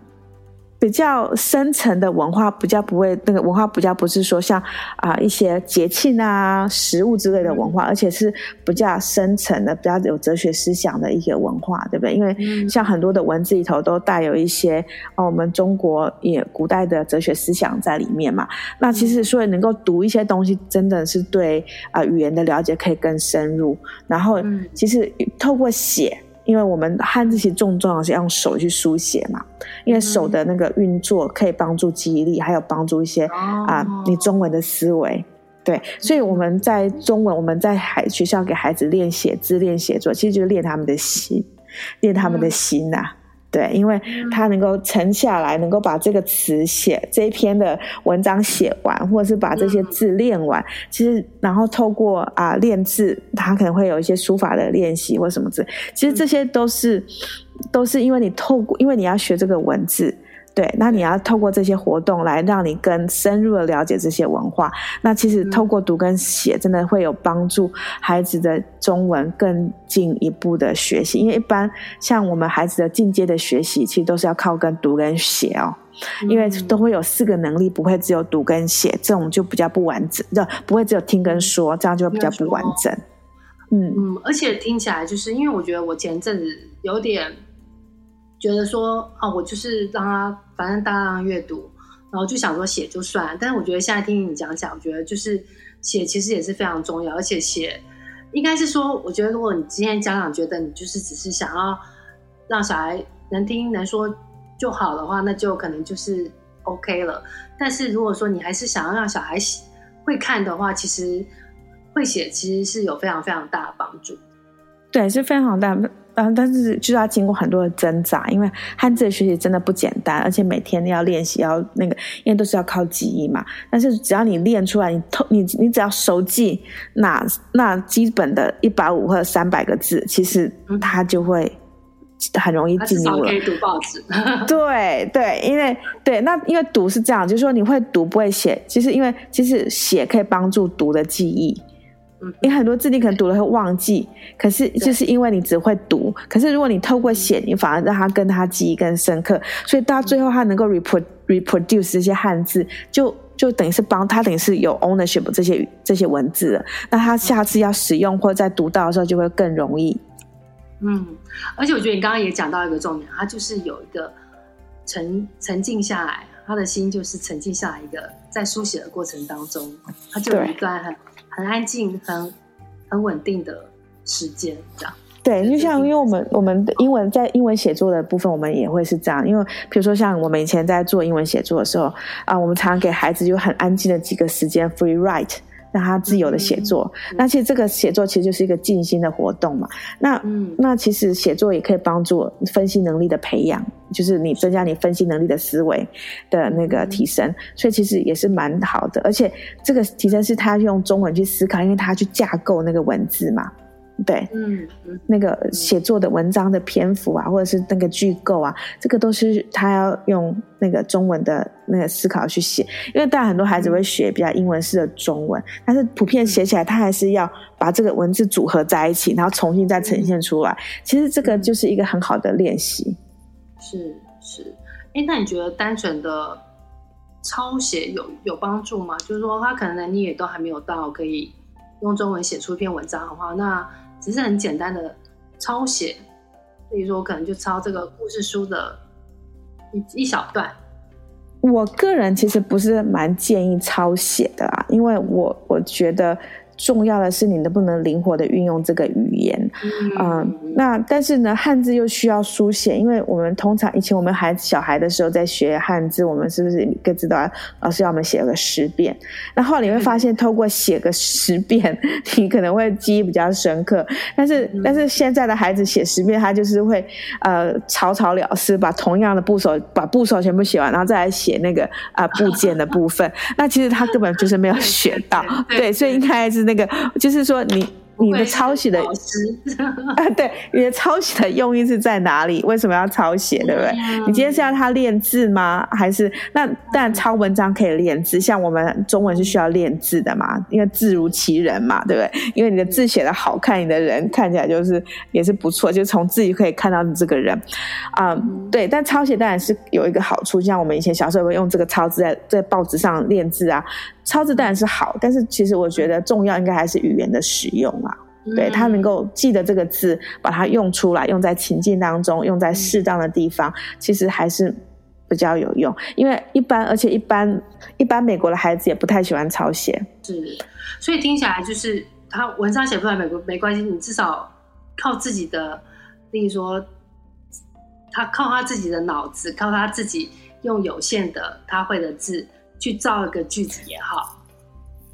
比较深层的文化，比较不会那个文化比较不是说像啊、呃、一些节庆啊、食物之类的文化，而且是比较深层的、比较有哲学思想的一些文化，对不对？因为像很多的文字里头都带有一些哦，我们中国也古代的哲学思想在里面嘛。那其实所以能够读一些东西，真的是对啊、呃、语言的了解可以更深入。然后其实透过写。因为我们汉字其实重重要是要用手去书写嘛，因为手的那个运作可以帮助记忆力，还有帮助一些啊你中文的思维。对，所以我们在中文，我们在孩学校给孩子练写字、练写作，其实就是练他们的心，练他们的心呐、啊。对，因为他能够沉下来，能够把这个词写这一篇的文章写完，或者是把这些字练完。其实，然后透过啊练字，他可能会有一些书法的练习或什么字。其实这些都是都是因为你透过，因为你要学这个文字。对，那你要透过这些活动来让你更深入的了解这些文化。那其实透过读跟写，真的会有帮助孩子的中文更进一步的学习。因为一般像我们孩子的进阶的学习，其实都是要靠跟读跟写哦。因为都会有四个能力，不会只有读跟写，这种就比较不完整。就不会只有听跟说，这样就会比较不完整。嗯嗯，而且听起来就是因为我觉得我前阵子有点。觉得说啊，我就是让他反正大量阅读，然后就想说写就算。但是我觉得现在听你讲讲，我觉得就是写其实也是非常重要，而且写应该是说，我觉得如果你今天家长觉得你就是只是想要让小孩能听能说就好的话，那就可能就是 OK 了。但是如果说你还是想要让小孩会看的话，其实会写其实是有非常非常大的帮助。对，是非常大的。嗯，但是就是要经过很多的挣扎，因为汉字的学习真的不简单，而且每天要练习，要那个，因为都是要靠记忆嘛。但是只要你练出来，你透你你只要熟记那那基本的一百五或者三百个字，其实它就会很容易进入了。可以读报纸。对对，因为对那因为读是这样，就是说你会读不会写，其实因为其实写可以帮助读的记忆。你很多字你可能读了会忘记，可是就是因为你只会读。可是如果你透过写，你反而让他跟他记忆更深刻，所以到最后他能够 repro reproduce 这些汉字，就就等于是帮他等于是有 ownership 这些这些文字了。那他下次要使用或者在读到的时候就会更容易。嗯，而且我觉得你刚刚也讲到一个重点，他就是有一个沉沉静下来，他的心就是沉静下来一个在书写的过程当中，他就有一段很。很安静、很很稳定的时间，这样。对，就像因为我们我们的英文在英文写作的部分，我们也会是这样。因为比如说像我们以前在做英文写作的时候啊，我们常常给孩子有很安静的几个时间 free write。让他自由的写作，嗯、那其实这个写作其实就是一个静心的活动嘛。那、嗯、那其实写作也可以帮助分析能力的培养，就是你增加你分析能力的思维的那个提升，嗯、所以其实也是蛮好的。而且这个提升是他用中文去思考，因为他去架构那个文字嘛。对，嗯，那个写作的文章的篇幅啊，或者是那个句构啊，这个都是他要用那个中文的那个思考去写。因为当然很多孩子会学比较英文式的中文，但是普遍写起来，他还是要把这个文字组合在一起，然后重新再呈现出来。其实这个就是一个很好的练习。是是，哎，那你觉得单纯的抄写有有帮助吗？就是说他可能能力也都还没有到可以用中文写出一篇文章的话，那只是很简单的抄写，比如说我可能就抄这个故事书的一一小段。我个人其实不是蛮建议抄写的啊，因为我我觉得。重要的是你能不能灵活的运用这个语言，嗯，呃、那但是呢，汉字又需要书写，因为我们通常以前我们孩子小孩的时候在学汉字，我们是不是各自都要老师要我们写个十遍？那后来你会发现，透过写个十遍，你可能会记忆比较深刻。但是但是现在的孩子写十遍，他就是会呃草草了事，把同样的部首把部首全部写完，然后再来写那个啊、呃、部件的部分。那其实他根本就是没有 学到，对，所以应该是。那个就是说你。你的抄写的啊，对，你的抄写的用意是在哪里？为什么要抄写？对不对？嗯、你今天是要他练字吗？还是那当然抄文章可以练字，像我们中文是需要练字的嘛，因为字如其人嘛，对不对？因为你的字写的好看，你的人看起来就是也是不错，就从字就可以看到你这个人啊、嗯。对，但抄写当然是有一个好处，像我们以前小时候会用这个抄字在在报纸上练字啊，抄字当然是好，但是其实我觉得重要应该还是语言的使用啊。对，他能够记得这个字，把它用出来，用在情境当中，用在适当的地方，其实还是比较有用。因为一般，而且一般，一般美国的孩子也不太喜欢抄写。是，所以听起来就是他文章写不出来，美国没关系，你至少靠自己的，例如说，他靠他自己的脑子，靠他自己用有限的他会的字去造一个句子也好。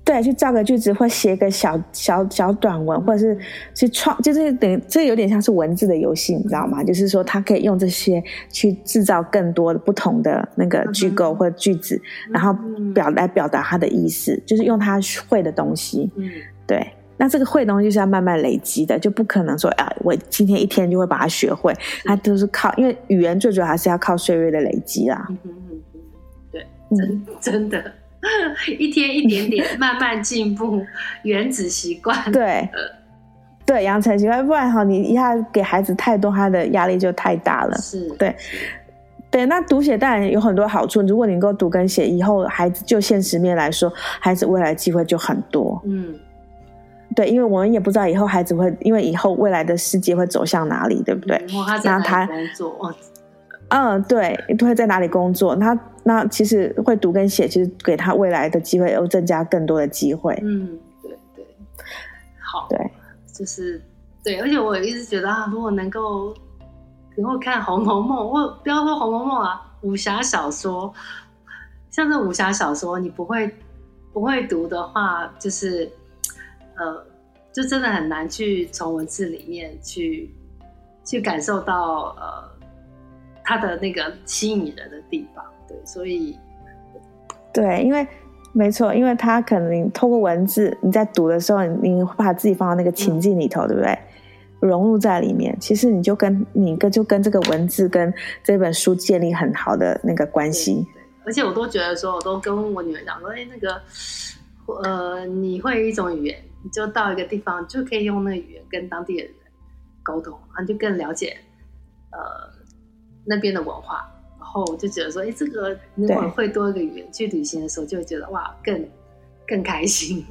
对，去造个句子，或写个小小小短文，或者是去创，就是等于这有点像是文字的游戏，你知道吗？就是说，他可以用这些去制造更多的不同的那个句构或句子，嗯、然后表来表达他的意思，就是用他会的东西。嗯，对。那这个会的东西是要慢慢累积的，就不可能说啊，我今天一天就会把它学会。它都是靠，因为语言最主要还是要靠岁月的累积啦。真真的。一天一点点 慢慢进步，原子习惯。对，对，养成习惯，不然哈，你一下给孩子太多，他的压力就太大了。是，对，对。那读写当然有很多好处，如果你能够读跟写，以后孩子就现实面来说，孩子未来机会就很多。嗯，对，因为我们也不知道以后孩子会，因为以后未来的世界会走向哪里，对不对？然后他工作。嗯，对，都会在哪里工作？他那其实会读跟写，其实给他未来的机会又增加更多的机会。嗯，对对，好，对，就是对，而且我一直觉得啊，如果能够能够看《红楼梦》，我不要说《红楼梦》啊，武侠小说，像这武侠小说，你不会不会读的话，就是呃，就真的很难去从文字里面去去感受到呃。他的那个吸引人的地方，对，所以，对，因为没错，因为他可能透过文字，你在读的时候，你把自己放到那个情境里头，嗯、对不对？融入在里面，其实你就跟你跟就跟这个文字跟这本书建立很好的那个关系。对，而且我都觉得说，我都跟我女儿讲说，哎，那个，呃，你会一种语言，你就到一个地方就可以用那个语言跟当地的人沟通，然后就更了解，呃。那边的文化，然后我就觉得说，哎，这个如果会多一个语言，去旅行的时候就会觉得哇，更更开心。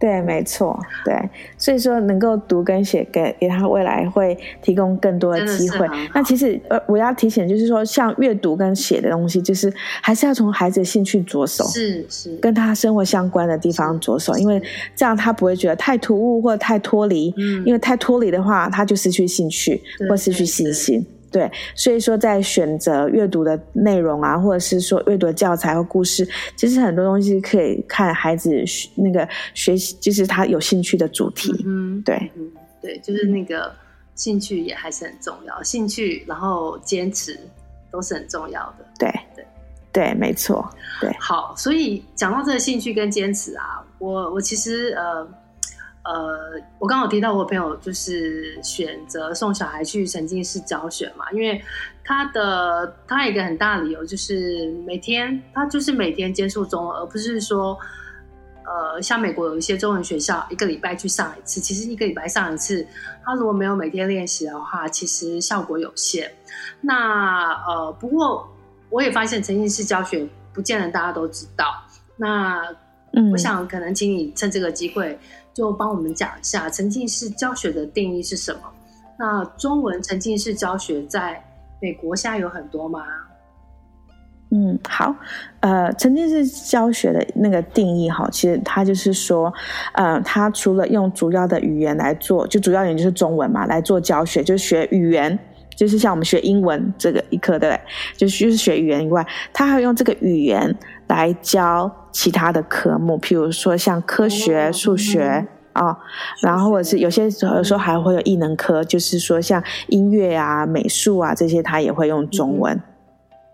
嗯，对，没错，对，所以说能够读跟写，给给他未来会提供更多的机会。那其实呃，我要提醒就是说，像阅读跟写的东西，就是还是要从孩子的兴趣着手，是是，跟他生活相关的地方着手，因为这样他不会觉得太突兀或者太脱离。嗯，因为太脱离的话，他就失去兴趣或失去信心。对，所以说在选择阅读的内容啊，或者是说阅读的教材和故事，其实很多东西可以看孩子那个学习，就是他有兴趣的主题。嗯，对，嗯，对，就是那个兴趣也还是很重要，兴趣然后坚持都是很重要的。对，对，对，没错。对，好，所以讲到这个兴趣跟坚持啊，我我其实呃。呃，我刚好提到我朋友就是选择送小孩去沉浸式教学嘛，因为他的他有一个很大的理由就是每天他就是每天接触中文，而不是说呃像美国有一些中文学校一个礼拜去上一次，其实一个礼拜上一次，他如果没有每天练习的话，其实效果有限。那呃，不过我也发现沉浸式教学不见得大家都知道。那我想可能请你趁这个机会。就帮我们讲一下沉浸式教学的定义是什么？那中文沉浸式教学在美国现在有很多吗？嗯，好，呃，沉浸式教学的那个定义哈，其实它就是说，呃，它除了用主要的语言来做，就主要语言就是中文嘛，来做教学，就是学语言，就是像我们学英文这个一课，对不对？就是就是学语言以外，它还用这个语言。来教其他的科目，譬如说像科学、数学啊，然后或者是有些时候有时候还会有艺能科，就是说像音乐啊、美术啊这些，他也会用中文，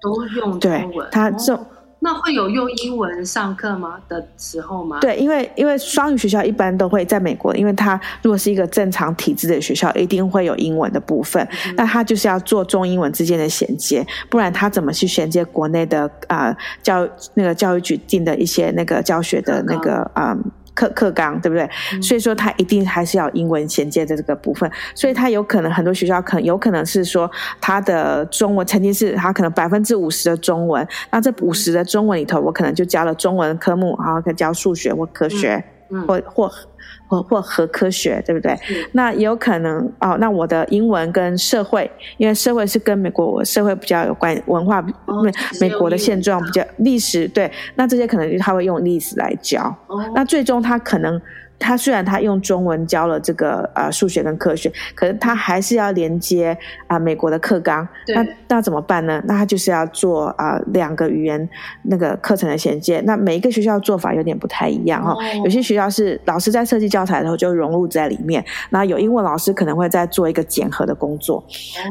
都用中文。对，他这。那会有用英文上课吗的时候吗？对，因为因为双语学校一般都会在美国，因为它如果是一个正常体制的学校，一定会有英文的部分。嗯、那它就是要做中英文之间的衔接，不然它怎么去衔接国内的啊、呃、教那个教育局定的一些那个教学的那个啊？嗯课课纲对不对？嗯、所以说它一定还是要英文衔接的这个部分，所以它有可能很多学校可能有可能是说它的中文曾经是它可能百分之五十的中文，那这五十的中文里头，我可能就教了中文科目，然后可以教数学或科学，或或。或或和科学，对不对？那也有可能哦。那我的英文跟社会，因为社会是跟美国社会比较有关，文化美、哦、美国的现状比较历史，对。那这些可能他会用历史来教。哦、那最终他可能他虽然他用中文教了这个呃数学跟科学，可是他还是要连接啊、呃、美国的课纲。那那怎么办呢？那他就是要做啊、呃、两个语言那个课程的衔接。那每一个学校做法有点不太一样哈、哦。有些学校是老师在设计教材的时候就融入在里面，那有英文老师可能会在做一个检核的工作。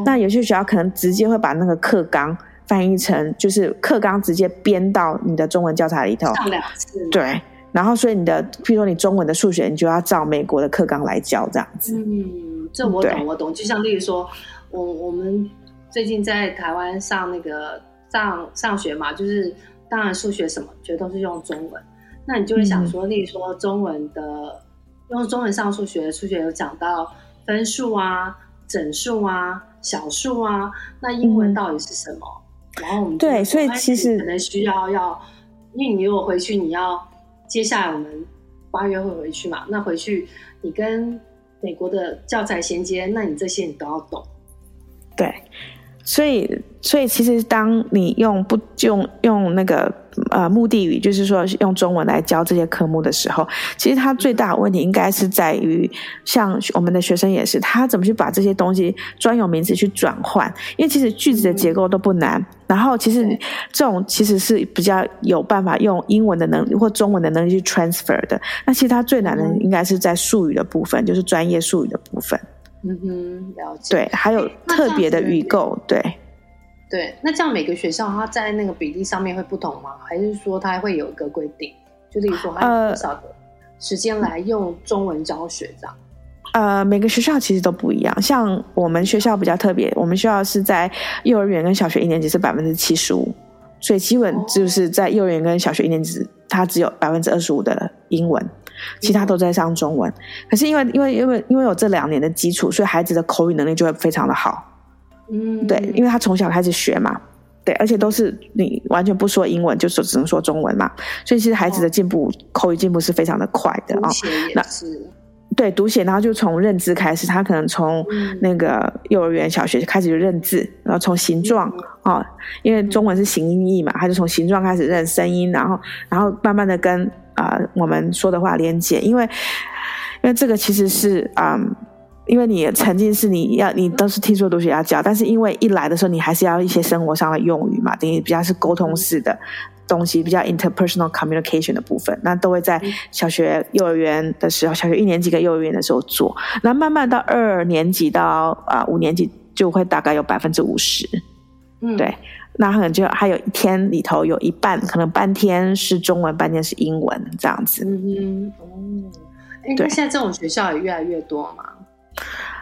那有些学校可能直接会把那个课纲翻译成就是课纲直接编到你的中文教材里头。上两次。对。然后，所以你的，譬如说你中文的数学，你就要照美国的课纲来教，这样子。嗯，这我懂，我懂。就像例如说，我我们最近在台湾上那个上上学嘛，就是当然数学什么，觉得都是用中文。那你就会想说，嗯、例如说中文的用中文上数学，数学有讲到分数啊、整数啊、小数啊，那英文到底是什么？嗯、然后我们对，所以其实可能需要要，因为你如果回去你要。接下来我们八月会回去嘛？那回去你跟美国的教材衔接，那你这些你都要懂。对，所以所以其实当你用不用用那个。呃，目的语就是说用中文来教这些科目的时候，其实它最大的问题应该是在于，像我们的学生也是，他怎么去把这些东西专有名词去转换？因为其实句子的结构都不难，然后其实这种其实是比较有办法用英文的能力或中文的能力去 transfer 的。那其实它最难的应该是在术语的部分，就是专业术语的部分。嗯哼，了解。对，还有特别的预购，对。对，那这样每个学校它在那个比例上面会不同吗？还是说它会有一个规定？就例如说，它有多少个时间来用中文教学这样？呃，每个学校其实都不一样。像我们学校比较特别，我们学校是在幼儿园跟小学一年级是百分之七十五，所以基本就是在幼儿园跟小学一年级，它只有百分之二十五的英文，其他都在上中文。可是因为因为因为因为有这两年的基础，所以孩子的口语能力就会非常的好。嗯，对，因为他从小开始学嘛，对，而且都是你完全不说英文，就说只能说中文嘛，所以其实孩子的进步，哦、口语进步是非常的快的啊。那，对，读写，然后就从认字开始，他可能从那个幼儿园、小学就开始就认字，然后从形状啊、哦，因为中文是形音义嘛，他就从形状开始认声音，然后然后慢慢的跟啊、呃、我们说的话连接，因为因为这个其实是啊。嗯因为你曾经是你要你都是听说读写要教，但是因为一来的时候你还是要一些生活上的用语嘛，等于比较是沟通式的东西，比较 interpersonal communication 的部分，那都会在小学、幼儿园的时候，小学一年级跟幼儿园的时候做，那慢慢到二年级到啊、呃、五年级就会大概有百分之五十，嗯，对，那可能就还有一天里头有一半可能半天是中文，半天是英文这样子，嗯哦，哎，那现在这种学校也越来越多嘛？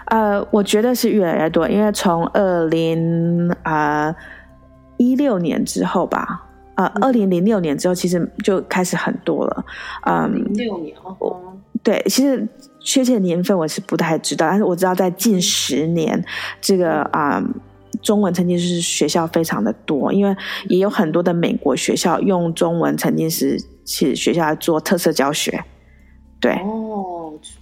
呃，我觉得是越来越多，因为从二零啊一六年之后吧，呃，二零零六年之后，其实就开始很多了。嗯，零六年哦，对，其实确切年份我是不太知道，但是我知道在近十年，这个啊、嗯、中文曾经是学校非常的多，因为也有很多的美国学校用中文曾经是去学校做特色教学，对。哦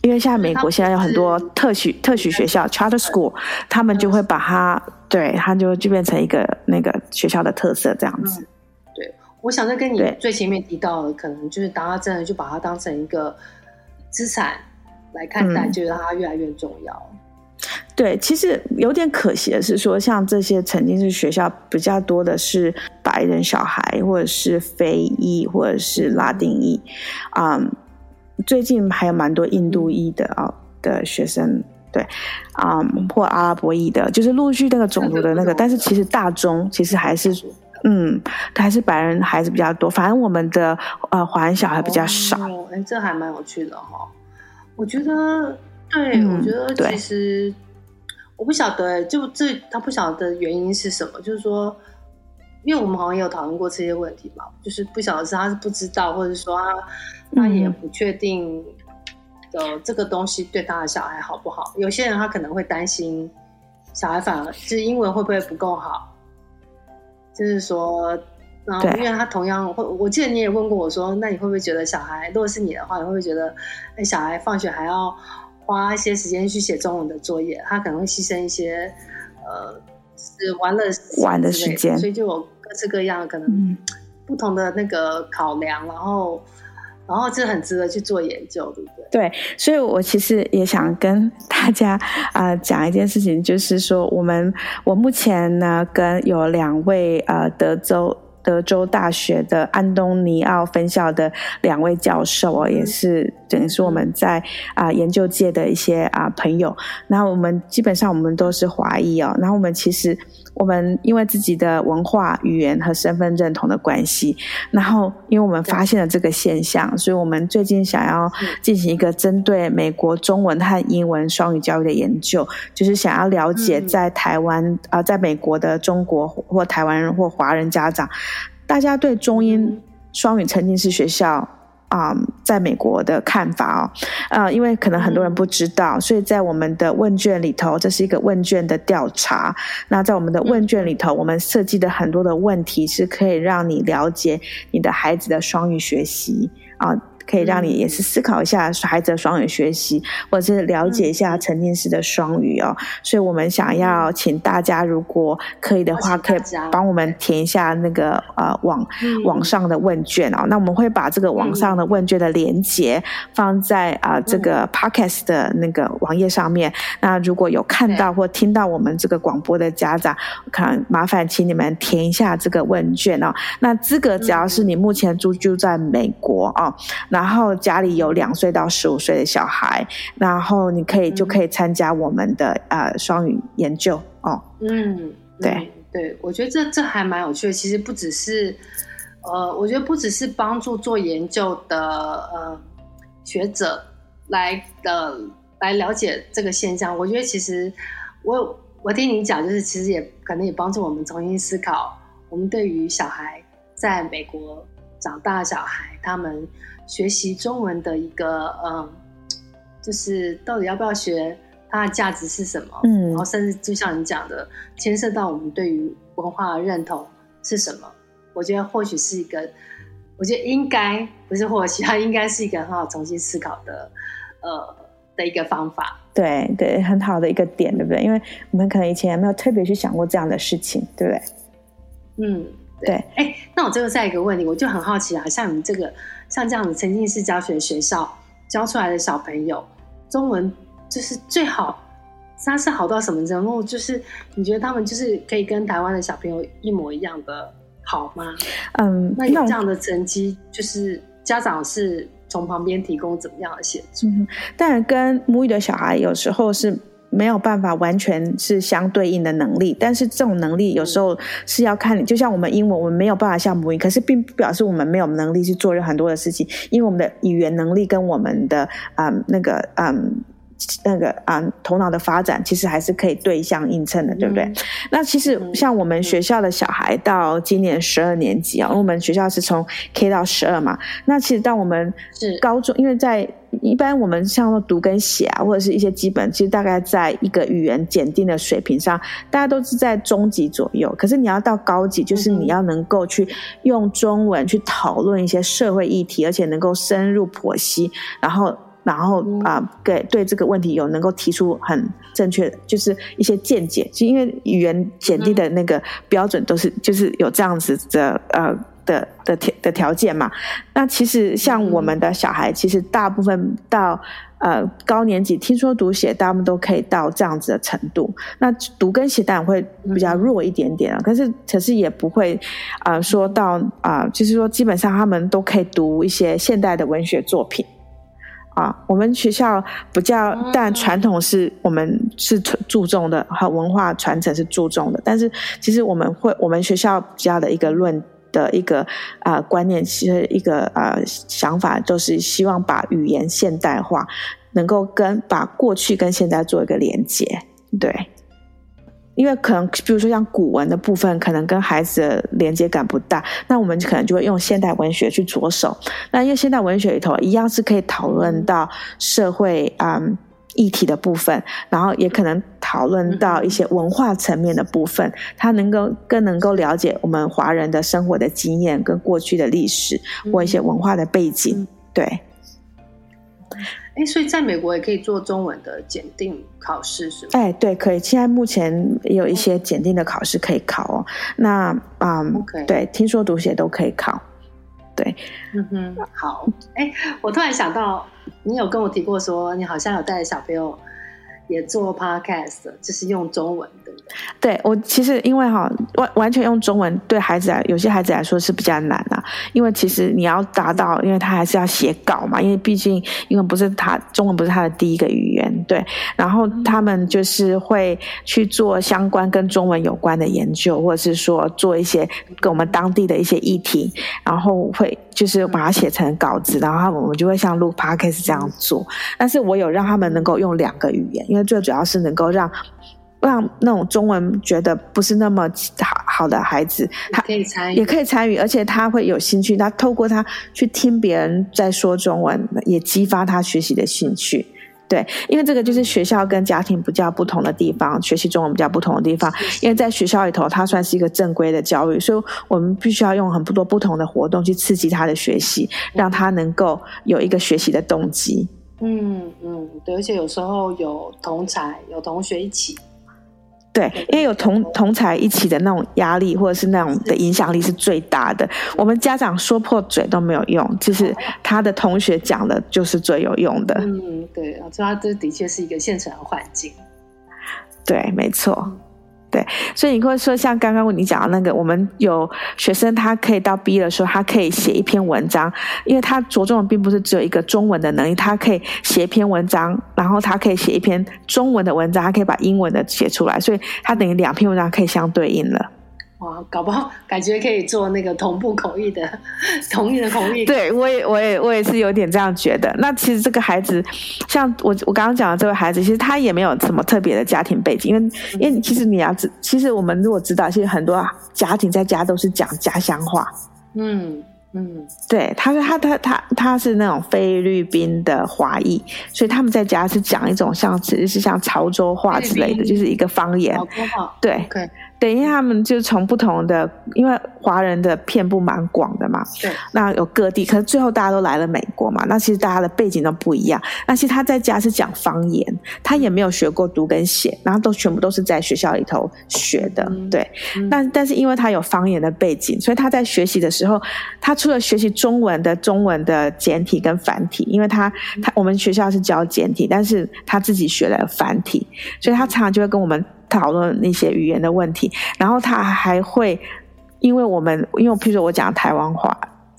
因为现在美国现在有很多特许特许学校 charter school，他们就会把它，对，它就就变成一个那个学校的特色这样子。嗯、对，我想再跟你最前面提到的，可能就是大家真的就把它当成一个资产来看待，就让它越来越重要。对，其实有点可惜的是说，像这些曾经是学校比较多的是白人小孩，或者是非裔，或者是拉丁裔，嗯。最近还有蛮多印度裔的啊、的学生，对，啊、嗯，或阿拉伯裔的，就是陆续那个种族的那个，但是其实大中其实还是，嗯，还是白人孩子比较多，反正我们的呃华人小孩比较少。哎、哦，这还蛮有趣的哈、哦。我觉得，对，嗯、我觉得其实我不晓得，就这他不晓得原因是什么，就是说。因为我们好像也有讨论过这些问题嘛，就是不晓得是他是不知道，或者说他他也不确定的这个东西对他的小孩好不好。有些人他可能会担心小孩反而是英文会不会不够好，就是说，然后因为他同样会，我记得你也问过我说，那你会不会觉得小孩如果是你的话，你会不会觉得，哎，小孩放学还要花一些时间去写中文的作业，他可能会牺牲一些呃。是玩的玩的时间，所以就有各式各样可能不同的那个考量，嗯、然后然后这很值得去做研究，对不对？对，所以我其实也想跟大家啊、呃、讲一件事情，就是说我们我目前呢跟有两位呃德州。德州大学的安东尼奥分校的两位教授哦，也是等于是我们在啊、呃、研究界的一些啊、呃、朋友。然后我们基本上我们都是华裔哦。然后我们其实我们因为自己的文化、语言和身份认同的关系，然后因为我们发现了这个现象，所以我们最近想要进行一个针对美国中文和英文双语教育的研究，就是想要了解在台湾啊、呃，在美国的中国或台湾人或华人家长。大家对中英双语沉浸式学校啊、在美国的看法哦，啊、呃，因为可能很多人不知道，所以在我们的问卷里头，这是一个问卷的调查。那在我们的问卷里头，我们设计的很多的问题是可以让你了解你的孩子的双语学习啊。可以让你也是思考一下孩子的双语学习，或者是了解一下沉浸式的双语哦。所以我们想要请大家，如果可以的话，可以帮我们填一下那个呃网网上的问卷哦。那我们会把这个网上的问卷的连接放在啊、呃、这个 Podcast 的那个网页上面。那如果有看到或听到我们这个广播的家长，可能麻烦请你们填一下这个问卷哦。那资格只要是你目前住住在美国哦。然后家里有两岁到十五岁的小孩，然后你可以就可以参加我们的呃双语研究哦。嗯，对嗯对，我觉得这这还蛮有趣的。其实不只是呃，我觉得不只是帮助做研究的呃学者来的、呃、来了解这个现象。我觉得其实我我听你讲，就是其实也可能也帮助我们重新思考，我们对于小孩在美国长大的小孩他们。学习中文的一个嗯，就是到底要不要学，它的价值是什么？嗯，然后甚至就像你讲的，牵涉到我们对于文化的认同是什么？我觉得或许是一个，我觉得应该不是或许，它应该是一个很好重新思考的呃的一个方法。对对，很好的一个点，对不对？因为我们可能以前也没有特别去想过这样的事情，对不对？嗯。对，哎，那我最后再一个问题，我就很好奇啊，像你这个像这样子沉浸式教学学校教出来的小朋友，中文就是最好，他是好到什么程度？就是你觉得他们就是可以跟台湾的小朋友一模一样的好吗？嗯，那有这样的成绩，就是家长是从旁边提供怎么样的协助？嗯，但跟母语的小孩有时候是。没有办法完全是相对应的能力，但是这种能力有时候是要看你，就像我们英文，我们没有办法像母语，可是并不表示我们没有能力去做很多的事情，因为我们的语言能力跟我们的嗯那个嗯。那个啊、嗯，头脑的发展其实还是可以对相映衬的，对不对？嗯、那其实像我们学校的小孩到今年十二年级啊，嗯、我们学校是从 K 到十二嘛。那其实到我们是高中，因为在一般我们像读跟写啊，或者是一些基本，其实大概在一个语言检定的水平上，大家都是在中级左右。可是你要到高级，就是你要能够去用中文去讨论一些社会议题，而且能够深入剖析，然后。然后啊，给、呃、对这个问题有能够提出很正确的，就是一些见解。就因为语言检定的那个标准都是，就是有这样子的呃的的条的条件嘛。那其实像我们的小孩，其实大部分到呃高年级，听说读写，他们都可以到这样子的程度。那读跟写当然会比较弱一点点啊，可是可是也不会啊、呃、说到啊、呃，就是说基本上他们都可以读一些现代的文学作品。啊，我们学校比较，但传统是我们是注重的，和文化传承是注重的。但是其实我们会，我们学校比较的一个论的一个啊、观念，其实一个啊、想法，就是希望把语言现代化，能够跟把过去跟现在做一个连接，对。因为可能，比如说像古文的部分，可能跟孩子的连接感不大，那我们可能就会用现代文学去着手。那因为现代文学里头一样是可以讨论到社会嗯议题的部分，然后也可能讨论到一些文化层面的部分，他能够更能够了解我们华人的生活的经验跟过去的历史或一些文化的背景，对。哎，所以在美国也可以做中文的检定考试，是吗？哎，对，可以。现在目前也有一些检定的考试可以考哦。那啊.对，听说读写都可以考。对，嗯哼，好。哎，我突然想到，你有跟我提过说，你好像有带小朋友。也做 podcast，就是用中文，对不对？对，我其实因为哈完完全用中文，对孩子来有些孩子来说是比较难啊。因为其实你要达到，因为他还是要写稿嘛，因为毕竟因为不是他中文不是他的第一个语言，对。然后他们就是会去做相关跟中文有关的研究，或者是说做一些跟我们当地的一些议题，然后会就是把它写成稿子，然后我们就会像录 podcast 这样做。但是我有让他们能够用两个语言，因为最主要是能够让让那种中文觉得不是那么好好的孩子，他可以参与，也可以参与，而且他会有兴趣。他透过他去听别人在说中文，也激发他学习的兴趣。对，因为这个就是学校跟家庭比较不同的地方，学习中文比较不同的地方。因为在学校里头，它算是一个正规的教育，所以我们必须要用很多不同的活动去刺激他的学习，让他能够有一个学习的动机。嗯嗯，对，而且有时候有同才，有同学一起，对，因为有同同才一起的那种压力，或者是那种的影响力是最大的。我们家长说破嘴都没有用，就是他的同学讲的就是最有用的。嗯，对，所以他这的确是一个现成的环境。对，没错。对，所以你会说，像刚刚你讲的那个，我们有学生，他可以到毕业的时候，他可以写一篇文章，因为他着重的并不是只有一个中文的能力，他可以写一篇文章，然后他可以写一篇中文的文章，他可以把英文的写出来，所以他等于两篇文章可以相对应了。哇，搞不好感觉可以做那个同步口译的，同意的口译。对，我也，我也，我也是有点这样觉得。那其实这个孩子，像我，我刚刚讲的这位孩子，其实他也没有什么特别的家庭背景，因为，因为其实你要知，其实我们如果知道，其实很多家庭在家都是讲家乡话。嗯。嗯，对，他是他他他他是那种菲律宾的华裔，所以他们在家是讲一种像其实是像潮州话之类的，就是一个方言。对对，因为他们就从不同的，因为华人的遍布蛮广的嘛。对，那有各地，可是最后大家都来了美国嘛，那其实大家的背景都不一样。那其实他在家是讲方言，他也没有学过读跟写，然后都全部都是在学校里头学的。嗯、对，那、嗯、但是因为他有方言的背景，所以他在学习的时候，他。除了学习中文的中文的简体跟繁体，因为他他我们学校是教简体，但是他自己学了繁体，所以他常常就会跟我们讨论那些语言的问题。然后他还会，因为我们因为譬如说我讲台湾话，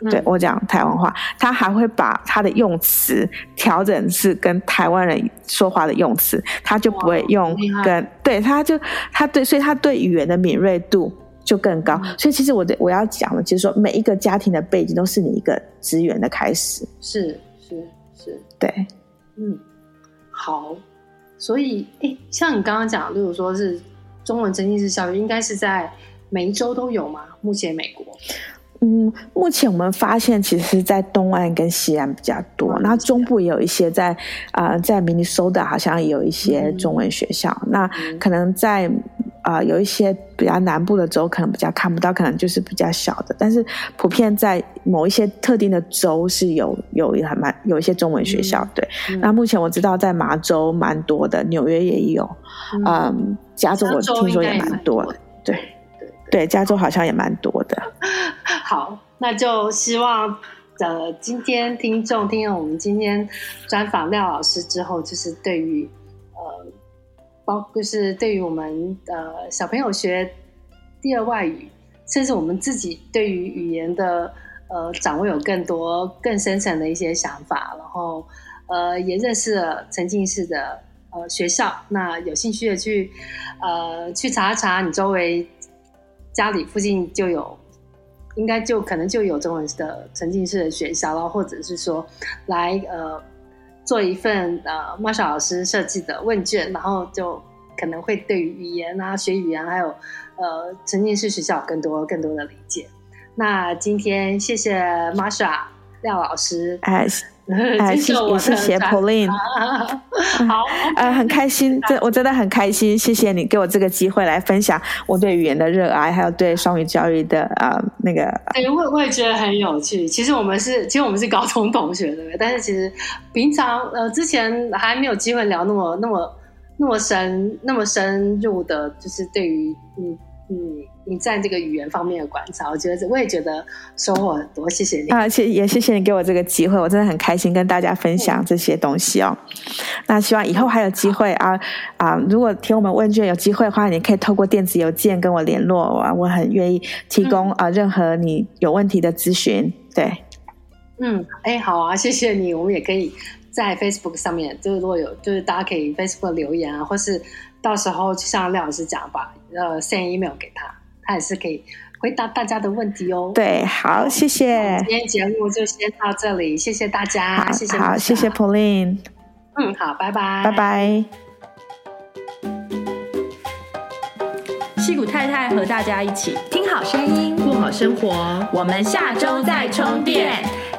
对我讲台湾话，他还会把他的用词调整是跟台湾人说话的用词，他就不会用跟对，他就他对，所以他对语言的敏锐度。就更高，所以其实我的我要讲的，就是说每一个家庭的背景都是你一个资源的开始。是是是，对，嗯，好，所以诶，像你刚刚讲，例如说是中文沉浸式教育，应该是在每一周都有吗？目前美国，嗯，目前我们发现，其实是在东岸跟西岸比较多，那、嗯、中部也有一些在啊、呃，在明尼苏达好像也有一些中文学校，嗯、那可能在。啊、呃，有一些比较南部的州可能比较看不到，可能就是比较小的。但是普遍在某一些特定的州是有有还蛮有一些中文学校。对，嗯、那目前我知道在麻州蛮多的，纽约也有，嗯，嗯加州我听说也蛮多的。对对对，加州好像也蛮多的。好，那就希望呃，今天听众听了我们今天专访廖老师之后，就是对于。包就是对于我们呃小朋友学第二外语，甚至我们自己对于语言的呃掌握有更多更深层的一些想法，然后呃也认识了沉浸式的呃学校。那有兴趣的去呃去查查，你周围家里附近就有，应该就可能就有中文的沉浸式的学校，然后或者是说来呃。做一份呃莫少老师设计的问卷，然后就可能会对于语言啊、学语言还有呃沉浸式学校更多更多的理解。那今天谢谢 Masha 廖老师。哎 哎，谢谢谢谢 Pauline，好，呃，很开心，真我真的很开心，谢谢你给我这个机会来分享我对语言的热爱，还有对双语教育的呃那个。对，我我也觉得很有趣。其实我们是，其实我们是高中同学，对不对？但是其实平常呃之前还没有机会聊那么那么那么深那么深入的，就是对于嗯你你在这个语言方面的观察，我觉得我也觉得收获很多。谢谢你啊，谢也谢谢你给我这个机会，我真的很开心跟大家分享这些东西哦。那希望以后还有机会啊啊！如果填我们问卷有机会的话，你可以透过电子邮件跟我联络，我我很愿意提供啊任何你有问题的咨询。对，嗯，哎，好啊，谢谢你。我们也可以在 Facebook 上面，就是如果有，就是大家可以 Facebook 留言啊，或是。到时候就像廖老师讲吧，呃，send email 给他，他也是可以回答大家的问题哦。对，好，谢谢。今天节目就先到这里，谢谢大家，好谢谢，好，谢谢 Pauline。嗯，好，拜拜，拜拜。戏骨太太和大家一起听好声音，过好生活。我们下周再充电。